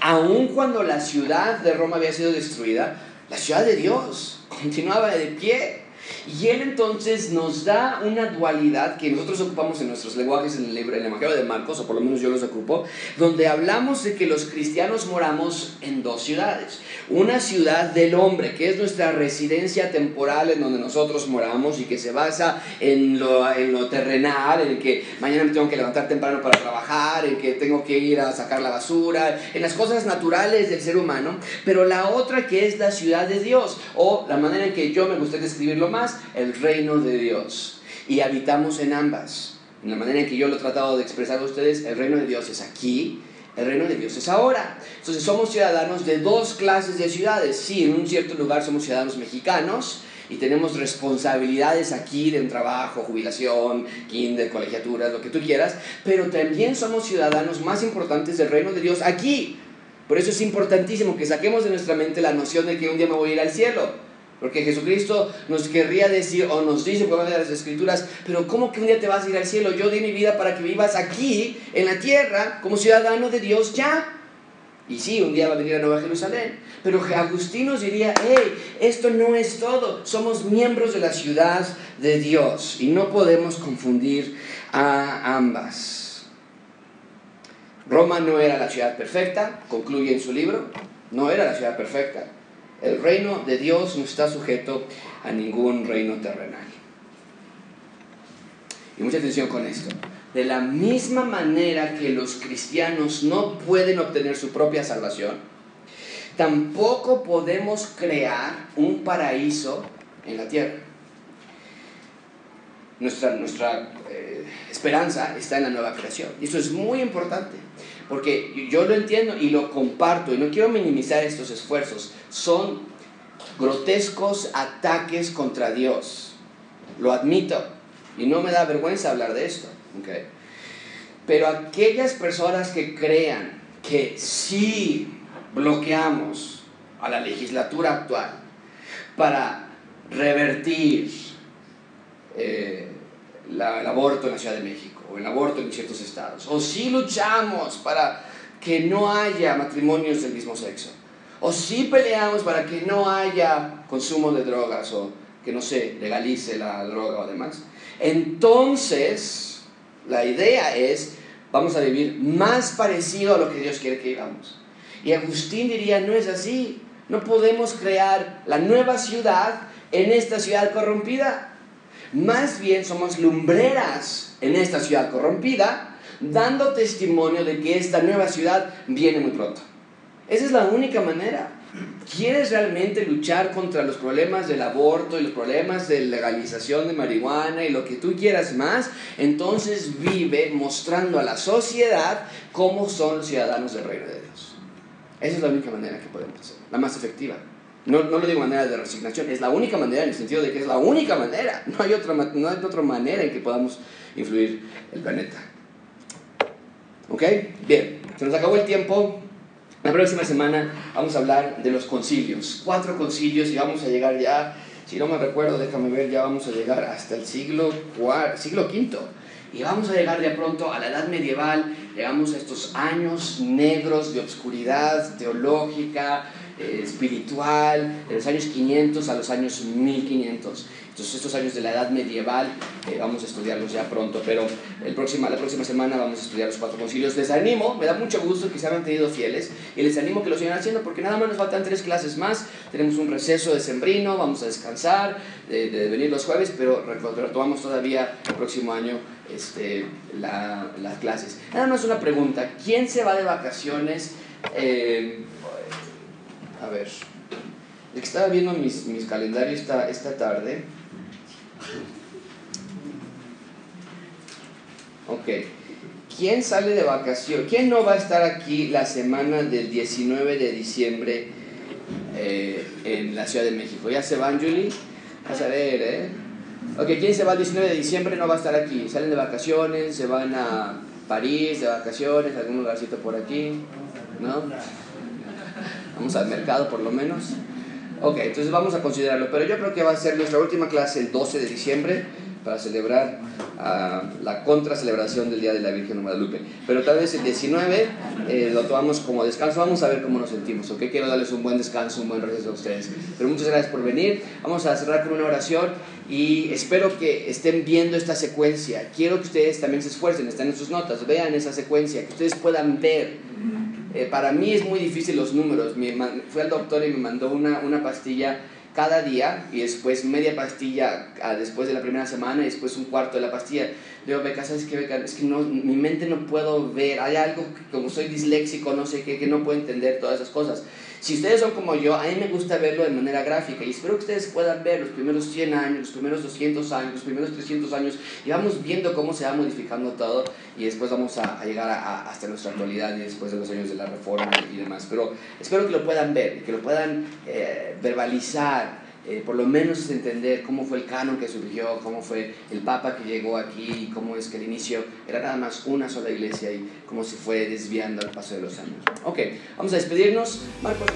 aun cuando la ciudad de Roma había sido destruida, la ciudad de Dios continuaba de pie. Y él entonces nos da una dualidad que nosotros ocupamos en nuestros lenguajes en el libro, en el Evangelio de Marcos, o por lo menos yo los ocupo, donde hablamos de que los cristianos moramos en dos ciudades. Una ciudad del hombre, que es nuestra residencia temporal en donde nosotros moramos y que se basa en lo, en lo terrenal, en que mañana me tengo que levantar temprano para trabajar, en que tengo que ir a sacar la basura, en las cosas naturales del ser humano, pero la otra que es la ciudad de Dios, o la manera en que yo me gustaría describirlo el reino de Dios. Y habitamos en ambas. En la manera en que yo lo he tratado de expresar a ustedes, el reino de Dios es aquí, el reino de Dios es ahora. Entonces somos ciudadanos de dos clases de ciudades. Sí, en un cierto lugar somos ciudadanos mexicanos y tenemos responsabilidades aquí de un trabajo, jubilación, kinder, colegiaturas, lo que tú quieras, pero también somos ciudadanos más importantes del reino de Dios aquí. Por eso es importantísimo que saquemos de nuestra mente la noción de que un día me voy a ir al cielo. Porque Jesucristo nos querría decir, o nos dice por medio de las Escrituras, pero ¿cómo que un día te vas a ir al cielo? Yo di mi vida para que vivas aquí, en la tierra, como ciudadano de Dios ya. Y sí, un día va a venir a Nueva Jerusalén. Pero Agustín nos diría, hey, esto no es todo. Somos miembros de la ciudad de Dios y no podemos confundir a ambas. Roma no era la ciudad perfecta, concluye en su libro, no era la ciudad perfecta. El reino de Dios no está sujeto a ningún reino terrenal. Y mucha atención con esto. De la misma manera que los cristianos no pueden obtener su propia salvación, tampoco podemos crear un paraíso en la tierra. Nuestra, eh, esperanza está en la nueva creación. Y eso es muy importante, porque yo lo entiendo y lo comparto, y no quiero minimizar estos esfuerzos. Son grotescos ataques contra Dios. Lo admito, y no me da vergüenza hablar de esto. Pero aquellas personas que crean que si bloqueamos a la legislatura actual para revertir eh, el aborto en la Ciudad de México o el aborto en ciertos estados, o si luchamos para que no haya matrimonios del mismo sexo, o si peleamos para que no haya consumo de drogas o que no se legalice la droga o demás, entonces la idea es vamos a vivir más parecido a lo que Dios quiere que vivamos. Y Agustín diría, no es así, no podemos crear la nueva ciudad en esta ciudad corrompida. Más bien somos lumbreras en esta ciudad corrompida, dando testimonio de que esta nueva ciudad viene muy pronto. Esa es la única manera. ¿Quieres realmente luchar contra los problemas del aborto y los problemas de legalización de marihuana y lo que tú quieras más? Entonces vive mostrando a la sociedad cómo son los ciudadanos del reino de Dios. Esa es la única manera que podemos hacer, la más efectiva. No, no lo digo manera de resignación, es la única manera en el sentido de que es la única manera. No hay otra, no hay otra manera en que podamos influir el planeta. ¿Ok? Bien, se nos acabó el tiempo. La próxima semana vamos a hablar de los concilios. Cuatro concilios y vamos a llegar ya, si no me recuerdo, déjame ver, ya vamos a llegar hasta el siglo, siglo V. Y vamos a llegar de pronto a la edad medieval, llegamos a estos años negros de obscuridad teológica, eh, espiritual, de los años 500 a los años 1500. Entonces estos años de la edad medieval eh, vamos a estudiarlos ya pronto, pero el próxima, la próxima semana vamos a estudiar los cuatro concilios. Les animo, me da mucho gusto que se hayan tenido fieles y les animo que lo sigan haciendo porque nada más nos faltan tres clases más. Tenemos un receso de sembrino, vamos a descansar de, de venir los jueves, pero retomamos todavía el próximo año este, las clases. Nada más una pregunta, ¿quién se va de vacaciones? Eh, a ver, estaba viendo mis, mis calendarios esta, esta tarde. Ok. ¿Quién sale de vacaciones? ¿Quién no va a estar aquí la semana del 19 de diciembre eh, en la Ciudad de México? ¿Ya se van, Julie? Vas a ver, ¿eh? Ok, ¿quién se va el 19 de diciembre? No va a estar aquí. Salen de vacaciones, se van a París de vacaciones, algún lugarcito por aquí. ¿No? Vamos al mercado por lo menos. Ok, entonces vamos a considerarlo, pero yo creo que va a ser nuestra última clase el 12 de diciembre para celebrar uh, la contracelebración del Día de la Virgen de Guadalupe. Pero tal vez el 19 eh, lo tomamos como descanso, vamos a ver cómo nos sentimos, ¿ok? Quiero darles un buen descanso, un buen receso a ustedes. Pero muchas gracias por venir, vamos a cerrar con una oración y espero que estén viendo esta secuencia. Quiero que ustedes también se esfuercen, están en sus notas, vean esa secuencia, que ustedes puedan ver eh, para mí es muy difícil los números. fui al doctor y me mandó una, una pastilla cada día y después media pastilla ah, después de la primera semana y después un cuarto de la pastilla. Digo, Beca, ¿sabes qué, Beca? Es que no, mi mente no puedo ver. Hay algo que como soy disléxico, no sé qué, que no puedo entender todas esas cosas. Si ustedes son como yo, a mí me gusta verlo de manera gráfica y espero que ustedes puedan ver los primeros 100 años, los primeros 200 años, los primeros 300 años y vamos viendo cómo se va modificando todo y después vamos a, llegar a, hasta nuestra actualidad y después de los años de la reforma y demás. Pero espero que lo puedan ver, que lo puedan eh, verbalizar. Eh, por lo menos entender cómo fue el canon que surgió, cómo fue el papa que llegó aquí cómo es que el inicio era nada más una sola iglesia y cómo se fue desviando al paso de los años. Ok, vamos a despedirnos. Marcos.